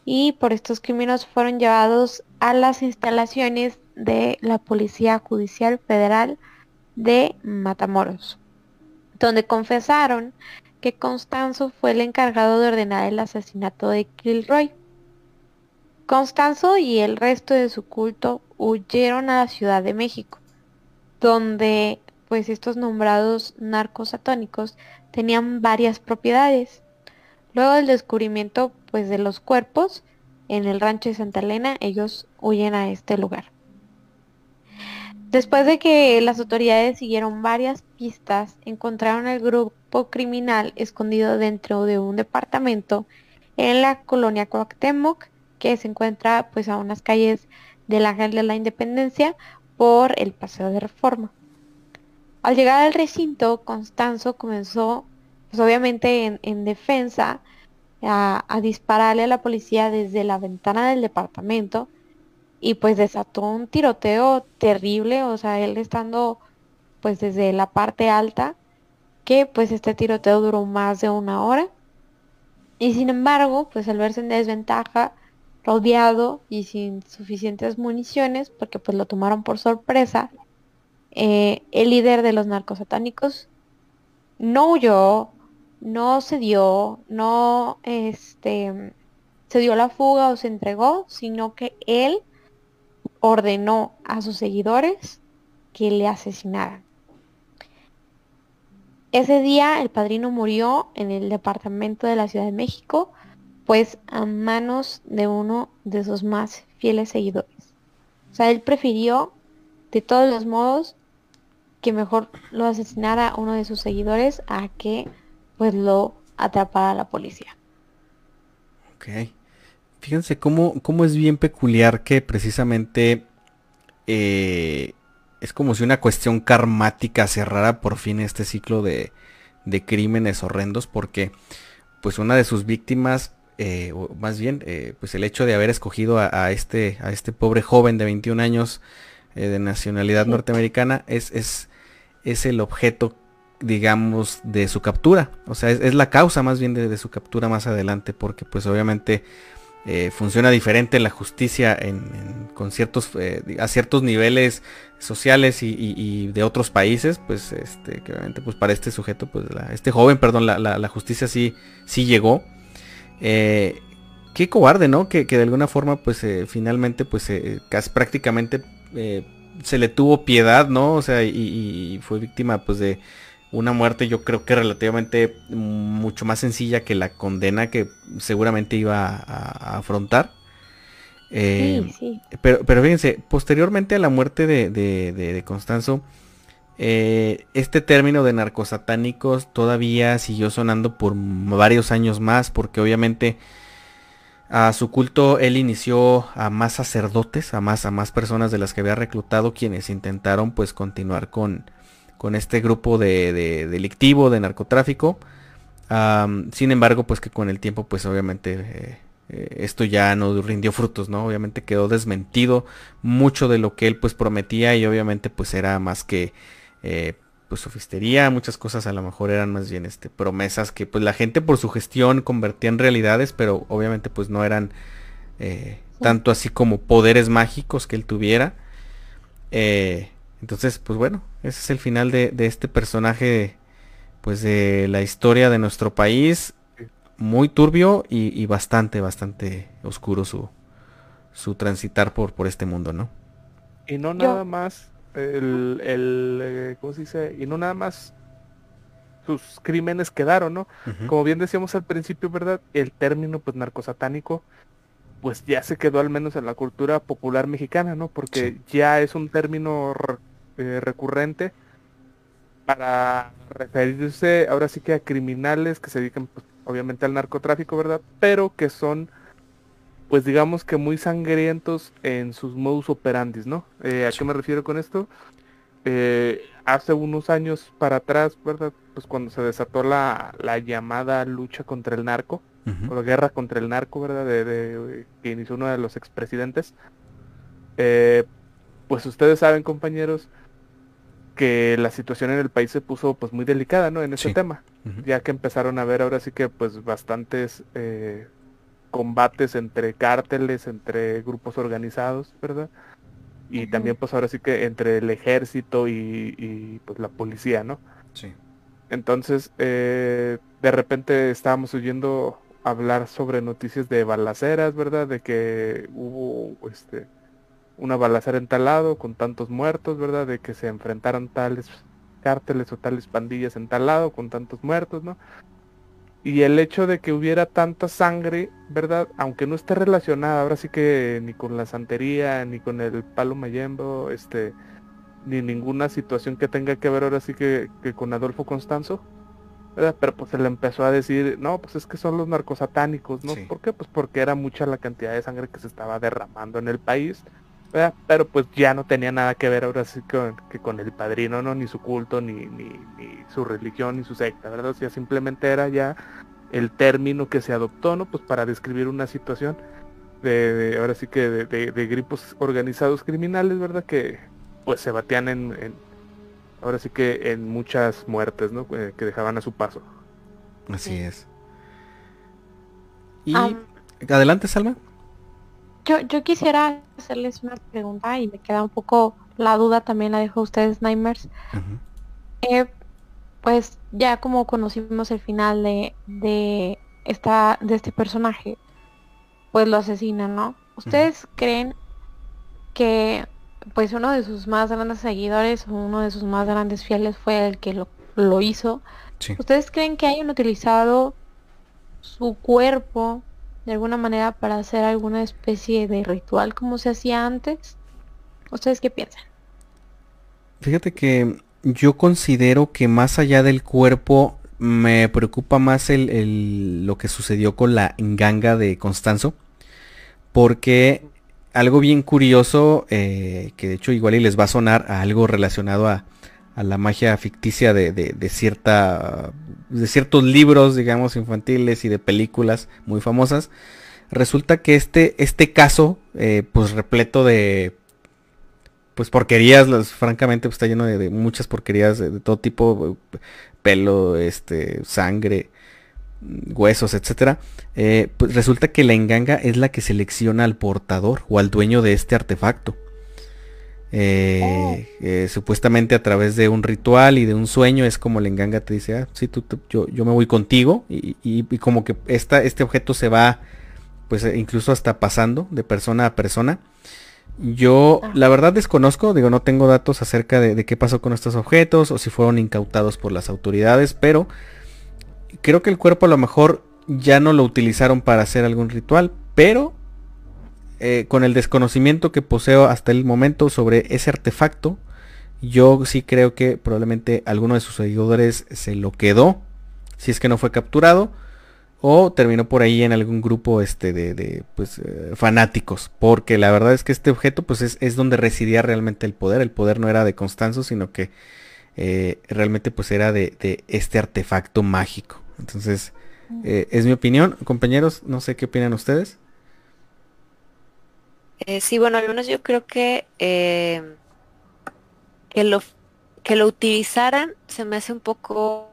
y por estos crímenes fueron llevados a las instalaciones de la Policía Judicial Federal de Matamoros, donde confesaron que Constanzo fue el encargado de ordenar el asesinato de Kilroy. Constanzo y el resto de su culto huyeron a la Ciudad de México, donde pues estos nombrados narcos atónicos tenían varias propiedades. Luego del descubrimiento pues de los cuerpos en el rancho de Santa Elena, ellos huyen a este lugar. Después de que las autoridades siguieron varias pistas, encontraron al grupo criminal escondido dentro de un departamento en la colonia Cuauhtémoc, que se encuentra pues a unas calles del Ángel de la Independencia por el Paseo de Reforma. Al llegar al recinto, Constanzo comenzó, pues obviamente en, defensa, a dispararle a la policía desde la ventana del departamento y pues desató un tiroteo terrible, o sea, él estando pues desde la parte alta, que pues este tiroteo duró más de una hora. Y sin embargo, pues al verse en desventaja, rodeado y sin suficientes municiones, porque pues lo tomaron por sorpresa, eh, el líder de los narcos satánicos no huyó, no se dio, no este, se dio la fuga o se entregó, sino que él ordenó a sus seguidores que le asesinaran. Ese día el padrino murió en el departamento de la Ciudad de México, pues a manos de uno de sus más fieles seguidores. O sea, él prefirió de todos los modos que mejor lo asesinara uno de sus seguidores a que pues lo atrapara la policía. Ok. Fíjense cómo, cómo es bien peculiar que precisamente eh, es como si una cuestión karmática cerrara por fin este ciclo de, crímenes horrendos porque pues una de sus víctimas eh, o más bien eh, pues el hecho de haber escogido a, este a este pobre joven de 21 años de nacionalidad norteamericana es, es, es el objeto digamos de su captura o sea es, la causa más bien de, de, su captura más adelante porque pues obviamente eh, funciona diferente la justicia en, con ciertos, eh, a ciertos niveles sociales y, de otros países, pues este, que obviamente pues para este sujeto, pues este joven, perdón, la, justicia sí, sí llegó. Eh, qué cobarde, ¿no? Que, de alguna forma, pues finalmente, pues casi prácticamente se le tuvo piedad, ¿no? O sea, y, fue víctima, pues de una muerte yo creo que relativamente mucho más sencilla que la condena que seguramente iba a, afrontar. Eh, pero, pero fíjense, posteriormente a la muerte de, de, Constanzo, eh, este término de narcosatánicos todavía siguió sonando por varios años más, porque obviamente a su culto él inició a más sacerdotes, a más, a más personas de las que había reclutado, quienes intentaron pues continuar con, con este grupo de, delictivo, de narcotráfico. sin embargo, pues que con el tiempo, pues obviamente eh, eh, esto ya no rindió frutos, ¿no? Obviamente quedó desmentido mucho de lo que él pues prometía y obviamente pues era más que eh, pues sofistería, muchas cosas a lo mejor eran más bien este promesas que pues la gente por su gestión convertía en realidades, pero obviamente pues no eran tanto así como poderes mágicos que él tuviera. Entonces, pues bueno, ese es el final de, este personaje, pues de la historia de nuestro país. Muy turbio y, bastante, bastante oscuro su, su transitar por, por este mundo, ¿no? Y no nada más, el, el eh, ¿cómo se dice? Y no nada más sus crímenes quedaron, ¿no? Como bien decíamos al principio, ¿verdad? El término, pues, narcosatánico, pues ya se quedó al menos en la cultura popular mexicana, ¿no? Porque ya es un término eh, recurrente para referirse ahora sí que a criminales que se dedican pues, obviamente al narcotráfico, ¿verdad? Pero que son pues digamos que muy sangrientos en sus modus operandis, ¿no? Eh, ¿A qué me refiero con esto? Eh, hace unos años para atrás, ¿verdad? Pues cuando se desató la, llamada lucha contra el narco, o la guerra contra el narco, ¿verdad? De, que inició uno de los expresidentes. pues ustedes saben, compañeros, que la situación en el país se puso pues muy delicada, ¿no? En ese tema, ya que empezaron a ver ahora sí que pues bastantes eh, combates entre cárteles, entre grupos organizados, ¿verdad? Y también pues ahora sí que entre el ejército y, pues la policía, ¿no? Sí. Entonces, eh, de repente estábamos oyendo hablar sobre noticias de balaceras, ¿verdad? De que hubo este una balacera en tal lado con tantos muertos, ¿verdad? De que se enfrentaron tales cárteles o tales pandillas en tal lado con tantos muertos, ¿no? Y el hecho de que hubiera tanta sangre, ¿verdad? Aunque no esté relacionada, ahora sí que ni con la santería, ni con el palo mayembo, este, ni ninguna situación que tenga que ver ahora sí que, que con Adolfo Constanzo, ¿verdad? Pero pues se le empezó a decir, no, pues es que son los narcosatánicos, ¿no? ¿Por qué? Pues porque era mucha la cantidad de sangre que se estaba derramando en el país pero pues ya no tenía nada que ver ahora sí con, que con el padrino, ¿no? Ni su culto, ni, ni, su religión, ni su secta, ¿verdad? O sea, simplemente era ya el término que se adoptó, ¿no? Pues para describir una situación de, ahora sí que de, grupos organizados criminales, ¿verdad? Que pues se batían en, ahora sí que en muchas muertes, ¿no? Eh, que dejaban a su paso. Así es. Y adelante, Salma. Yo, yo quisiera hacerles una pregunta y me queda un poco la duda, también la dejo a ustedes, Nightmares. Eh, pues ya como conocimos el final de, de, esta, de este personaje, pues lo asesinan, ¿no? ¿Ustedes creen que pues uno de sus más grandes seguidores o uno de sus más grandes fieles fue el que lo, lo hizo? ¿Ustedes creen que hayan utilizado su cuerpo de alguna manera para hacer alguna especie de ritual como se hacía antes? ¿Ustedes qué piensan? Fíjate que yo considero que más allá del cuerpo me preocupa más el, lo que sucedió con la enganga de Constanzo. Porque algo bien curioso, eh, que de hecho igual y les va a sonar a algo relacionado a, a la magia ficticia de, de, cierta de ciertos libros digamos infantiles y de películas muy famosas resulta que este este caso eh, pues repleto de pues porquerías francamente pues, está lleno de, muchas porquerías de, todo tipo pelo este sangre huesos, etcétera, eh, pues resulta que la enganga es la que selecciona al portador o al dueño de este artefacto. Eh, eh, supuestamente a través de un ritual y de un sueño es como la enganga te dice, ah, sí, tú, yo, yo, me voy contigo y, como que esta, este objeto se va pues incluso hasta pasando de persona a persona. Yo ah. la verdad desconozco, digo, no tengo datos acerca de, de, qué pasó con estos objetos o si fueron incautados por las autoridades, pero creo que el cuerpo a lo mejor ya no lo utilizaron para hacer algún ritual, pero eh, con el desconocimiento que poseo hasta el momento sobre ese artefacto, yo sí creo que probablemente alguno de sus seguidores se lo quedó, si es que no fue capturado, o terminó por ahí en algún grupo este de, pues, eh, fanáticos, porque la verdad es que este objeto pues es, donde residía realmente el poder, el poder no era de Constanzo, sino que eh, realmente pues era de, de, este artefacto mágico. Entonces, es mi opinión, compañeros, no sé qué opinan ustedes. Eh, sí, bueno, al menos yo creo que eh, que lo que lo utilizaran se me hace un poco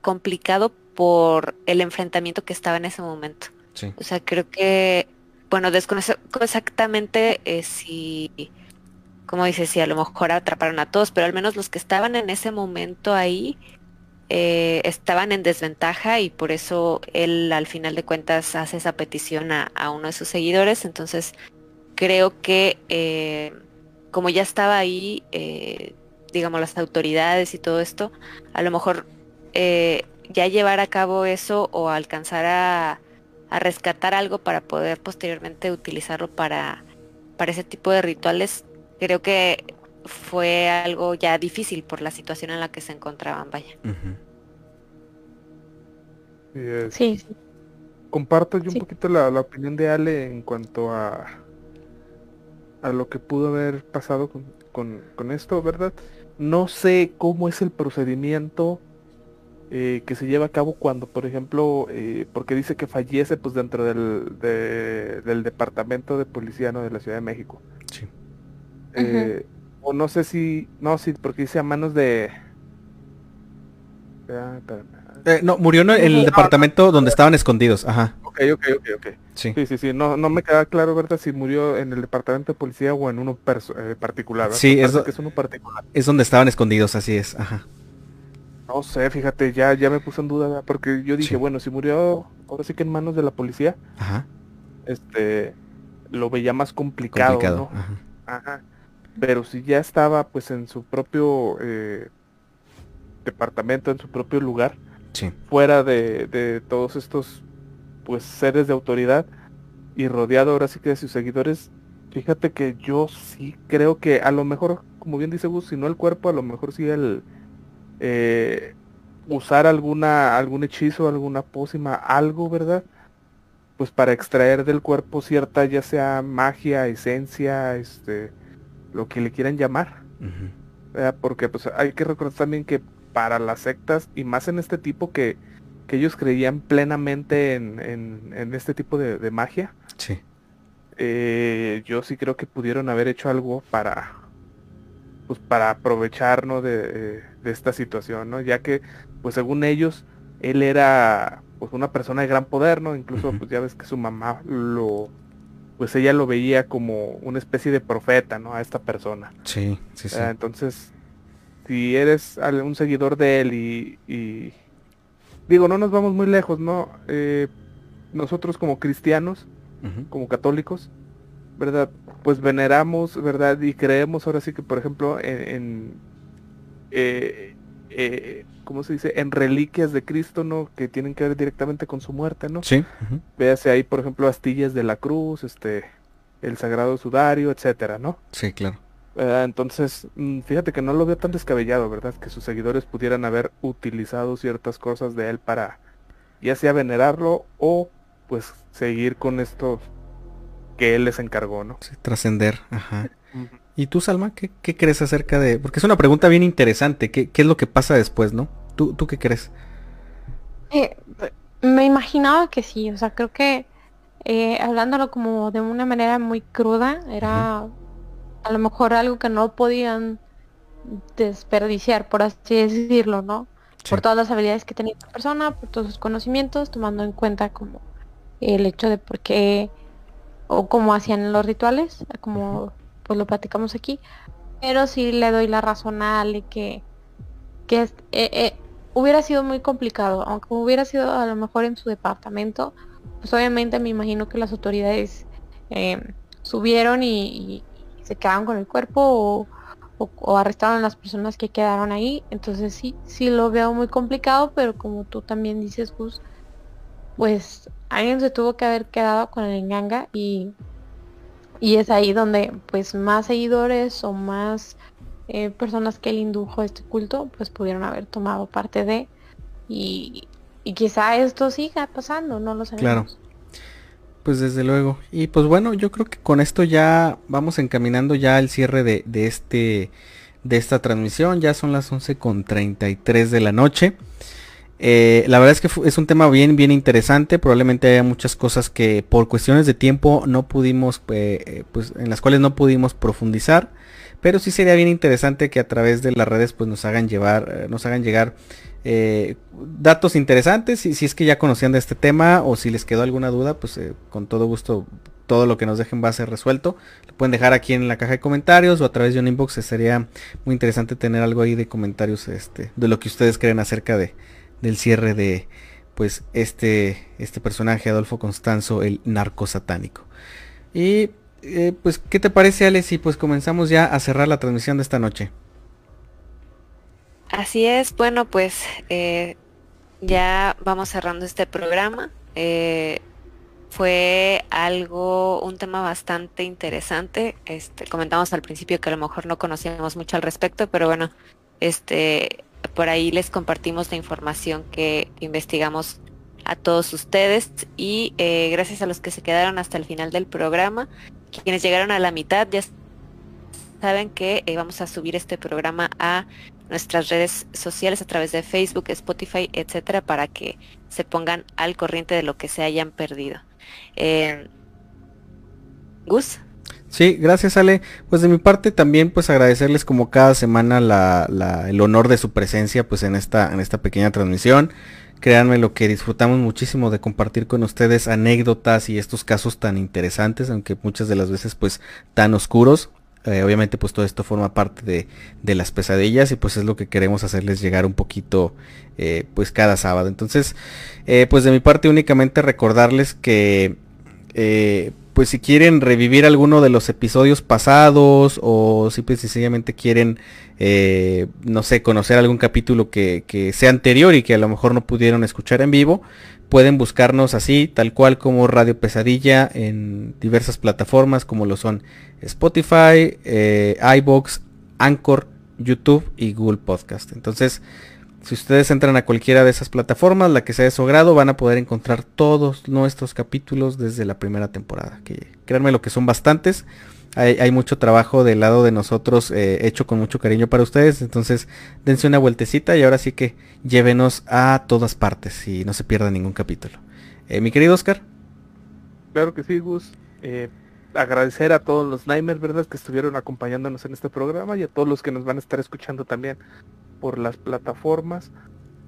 complicado por el enfrentamiento que estaba en ese momento. O sea, creo que, bueno, desconozco exactamente eh, si, como dices, si a lo mejor atraparon a todos, pero al menos los que estaban en ese momento ahí, eh, estaban en desventaja y por eso él al final de cuentas hace esa petición a, uno de sus seguidores. Entonces creo que eh, como ya estaba ahí, eh, digamos, las autoridades y todo esto, a lo mejor ya llevar a cabo eso o alcanzar a, a, rescatar algo para poder posteriormente utilizarlo para, para ese tipo de rituales, creo que fue algo ya difícil por la situación en la que se encontraban, vaya. sí, sí, Comparto yo un poquito la, opinión de Ale en cuanto a, a lo que pudo haber pasado con, esto, ¿verdad? No sé cómo es el procedimiento eh, que se lleva a cabo cuando, por ejemplo, eh, porque dice que fallece pues dentro del, del departamento de policía de la Ciudad de México. Sí. Eh, o no sé si, no, sí, porque dice a manos de... Eh, no, murió en el departamento donde estaban escondidos, ajá. Ok, ok, ok, ok. Sí, sí, sí, No, no me queda claro, ¿verdad? Si murió en el departamento de policía o en uno eh, particular. Sí, es, es uno particular. Es donde estaban escondidos, así es, ajá. No sé, fíjate, ya, ya me puse en duda, porque yo dije, bueno, si murió, ahora sí que en manos de la policía, ajá. este, lo veía más complicado, complicado ¿no? Ajá. ajá pero si ya estaba pues en su propio eh, departamento, en su propio lugar, fuera de, todos estos pues seres de autoridad y rodeado ahora sí que de sus seguidores, fíjate que yo sí creo que a lo mejor, como bien dice Gus, si no el cuerpo, a lo mejor sí el eh, usar alguna, algún hechizo, alguna pócima, algo, ¿verdad? Pues para extraer del cuerpo cierta, ya sea magia, esencia, este, lo que le quieran llamar. Porque pues hay que recordar también que para las sectas, y más en este tipo que, que ellos creían plenamente en, en, este tipo de, magia, sí. Eh, yo sí creo que pudieron haber hecho algo para pues para aprovecharnos de, de, esta situación, ¿no? Ya que, pues según ellos, él era pues una persona de gran poder, ¿no? Incluso, pues ya ves que su mamá lo, pues ella lo veía como una especie de profeta, ¿no? A esta persona. Sí, sí, sí. Ah, entonces, si eres un seguidor de él y, digo, no nos vamos muy lejos, ¿no? Eh, nosotros como cristianos, como católicos, ¿verdad? Pues veneramos, ¿verdad? Y creemos ahora sí que, por ejemplo, en, eh, eh, ¿cómo se dice? En reliquias de Cristo, ¿no? Que tienen que ver directamente con su muerte, ¿no? Sí. Véase ahí, por ejemplo, astillas de la cruz, este, el sagrado sudario, etcétera, ¿no? Sí, claro. entonces, mm, fíjate que no lo veo tan descabellado, ¿verdad? Que sus seguidores pudieran haber utilizado ciertas cosas de él para ya sea venerarlo o pues seguir con esto que él les encargó, ¿no? Sí, trascender, ajá. ¿Y tú, Salma, qué, crees acerca de...? Porque es una pregunta bien interesante. ¿Qué, es lo que pasa después, no? ¿Tú, tú qué crees? Eh, me imaginaba que sí. O sea, creo que eh, hablándolo como de una manera muy cruda, era a lo mejor algo que no podían desperdiciar, por así decirlo, ¿no? por todas las habilidades que tenía esta persona, por todos sus conocimientos, tomando en cuenta como el hecho de por qué o cómo hacían los rituales, como pues lo platicamos aquí. Pero sí le doy la razón a Ale que, que eh, eh, hubiera sido muy complicado, aunque hubiera sido a lo mejor en su departamento, pues obviamente me imagino que las autoridades eh, subieron y, se quedaron con el cuerpo o, arrestaron a las personas que quedaron ahí. Entonces sí, sí lo veo muy complicado, pero como tú también dices, Gus, pues alguien se tuvo que haber quedado con el enganga y, y es ahí donde pues más seguidores o más eh, personas que él indujo este culto pues pudieron haber tomado parte de y, y quizá esto siga pasando, no lo sabemos. Claro. Pues desde luego. Y pues bueno, yo creo que con esto ya vamos encaminando ya el cierre de, de este de esta transmisión. Ya son las 11.33 de la noche. Eh, la verdad es que es un tema bien, bien interesante. Probablemente haya muchas cosas que por cuestiones de tiempo no pudimos, eh, pues en las cuales no pudimos profundizar. Pero sí sería bien interesante que a través de las redes pues nos hagan llevar, eh, nos hagan llegar datos interesantes. Y si es que ya conocían de este tema o si les quedó alguna duda, pues con todo gusto todo lo que nos dejen va a ser resuelto. Lo pueden dejar aquí en la caja de comentarios o a través de un inbox. Sería muy interesante tener algo ahí de comentarios este, de lo que ustedes creen acerca de, del cierre de pues este, este personaje Adolfo Constanzo, el narco satánico. Y eh, pues, ¿qué te parece Alex? Y pues comenzamos ya a cerrar la transmisión de esta noche. Así es, bueno pues eh, ya vamos cerrando este programa. Eh, fue algo, un tema bastante interesante. Este, comentamos al principio que a lo mejor no conocíamos mucho al respecto, pero bueno, este, por ahí les compartimos la información que investigamos a todos ustedes y eh, gracias a los que se quedaron hasta el final del programa, quienes llegaron a la mitad ya saben que eh, vamos a subir este programa a nuestras redes sociales a través de Facebook, Spotify, etcétera, para que se pongan al corriente de lo que se hayan perdido. Eh, Gus. Sí, gracias Ale. Pues de mi parte también pues agradecerles como cada semana el honor de su presencia pues en esta, en esta pequeña transmisión. Créanme lo que disfrutamos muchísimo de compartir con ustedes anécdotas y estos casos tan interesantes, aunque muchas de las veces pues tan oscuros. Eh, obviamente pues todo esto forma parte de, las pesadillas y pues es lo que queremos hacerles llegar un poquito eh, pues cada sábado. Entonces eh, pues de mi parte únicamente recordarles que pues si quieren revivir alguno de los episodios pasados o si pues sencillamente quieren, eh, no sé, conocer algún capítulo que, sea anterior y que a lo mejor no pudieron escuchar en vivo, pueden buscarnos así, tal cual como Radio Pesadilla en diversas plataformas como lo son Spotify, eh, iBox, Anchor, YouTube y Google Podcast. Entonces, si ustedes entran a cualquiera de esas plataformas, la que sea de su grado, van a poder encontrar todos nuestros capítulos desde la primera temporada. Que créanme lo que son bastantes. Hay, mucho trabajo del lado de nosotros eh, hecho con mucho cariño para ustedes. Entonces dense una vueltecita y ahora sí que llévenos a todas partes y no se pierda ningún capítulo. Eh, mi querido Oscar. Claro que sí, Gus. Eh, agradecer a todos los Nightmares, ¿verdad? Que estuvieron acompañándonos en este programa y a todos los que nos van a estar escuchando también por las plataformas.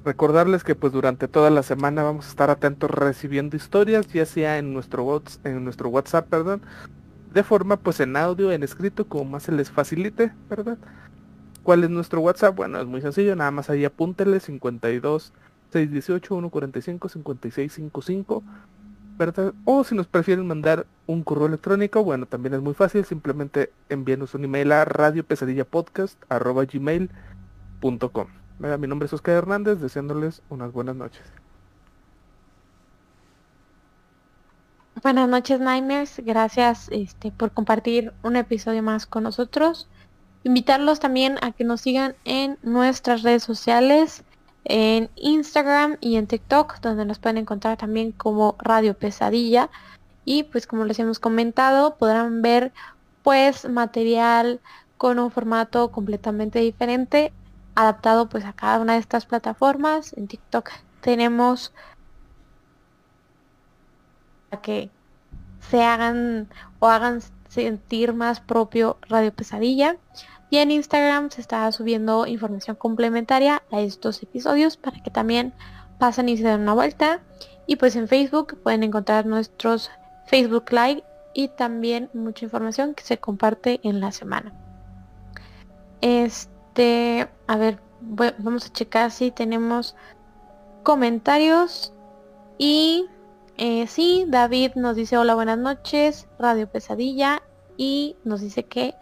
Recordarles que pues durante toda la semana vamos a estar atentos recibiendo historias, ya sea en nuestro, WhatsApp, perdón, de forma pues en audio, en escrito, como más se les facilite, ¿verdad? ¿Cuál es nuestro WhatsApp? Bueno, es muy sencillo, nada más ahí apúntele 52 618 145 5655, ¿verdad? O si nos prefieren mandar un correo electrónico, bueno, también es muy fácil, simplemente envíenos un email a radiopesadillapodcast@gmail Mi nombre es Oscar Hernández, deseándoles unas buenas noches. Buenas noches, Nightmares. Gracias este, por compartir un episodio más con nosotros. Invitarlos también a que nos sigan en nuestras redes sociales, en Instagram y en TikTok, donde nos pueden encontrar también como Radio Pesadilla. Y pues como les hemos comentado, podrán ver pues material con un formato completamente diferente adaptado pues a cada una de estas plataformas. En TikTok tenemos a que se hagan o hagan sentir más propio Radio Pesadilla. Y en Instagram se está subiendo información complementaria a estos episodios para que también pasen y se den una vuelta. Y pues en Facebook pueden encontrar nuestros Facebook Live y también mucha información que se comparte en la semana. Este, a ver, vamos a checar si tenemos comentarios. Y eh, sí, David nos dice hola, buenas noches, Radio Pesadilla. Y nos dice que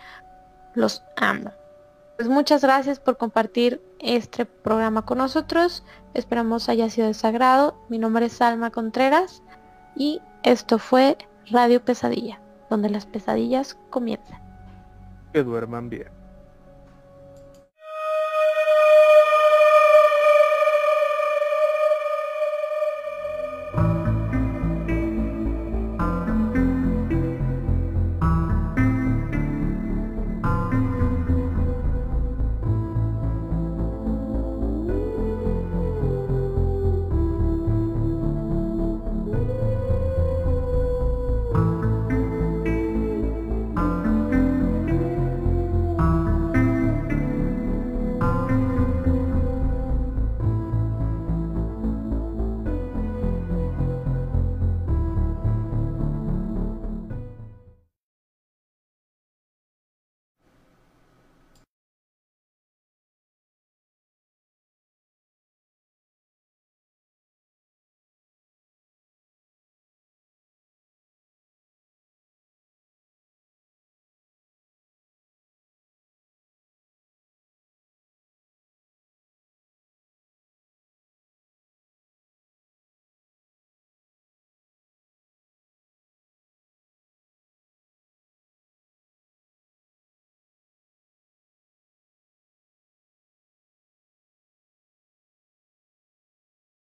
los amo. Pues muchas gracias por compartir este programa con nosotros. Esperamos haya sido de sagrado. Mi nombre es Salma Contreras y esto fue Radio Pesadilla, donde las pesadillas comienzan. Que duerman bien.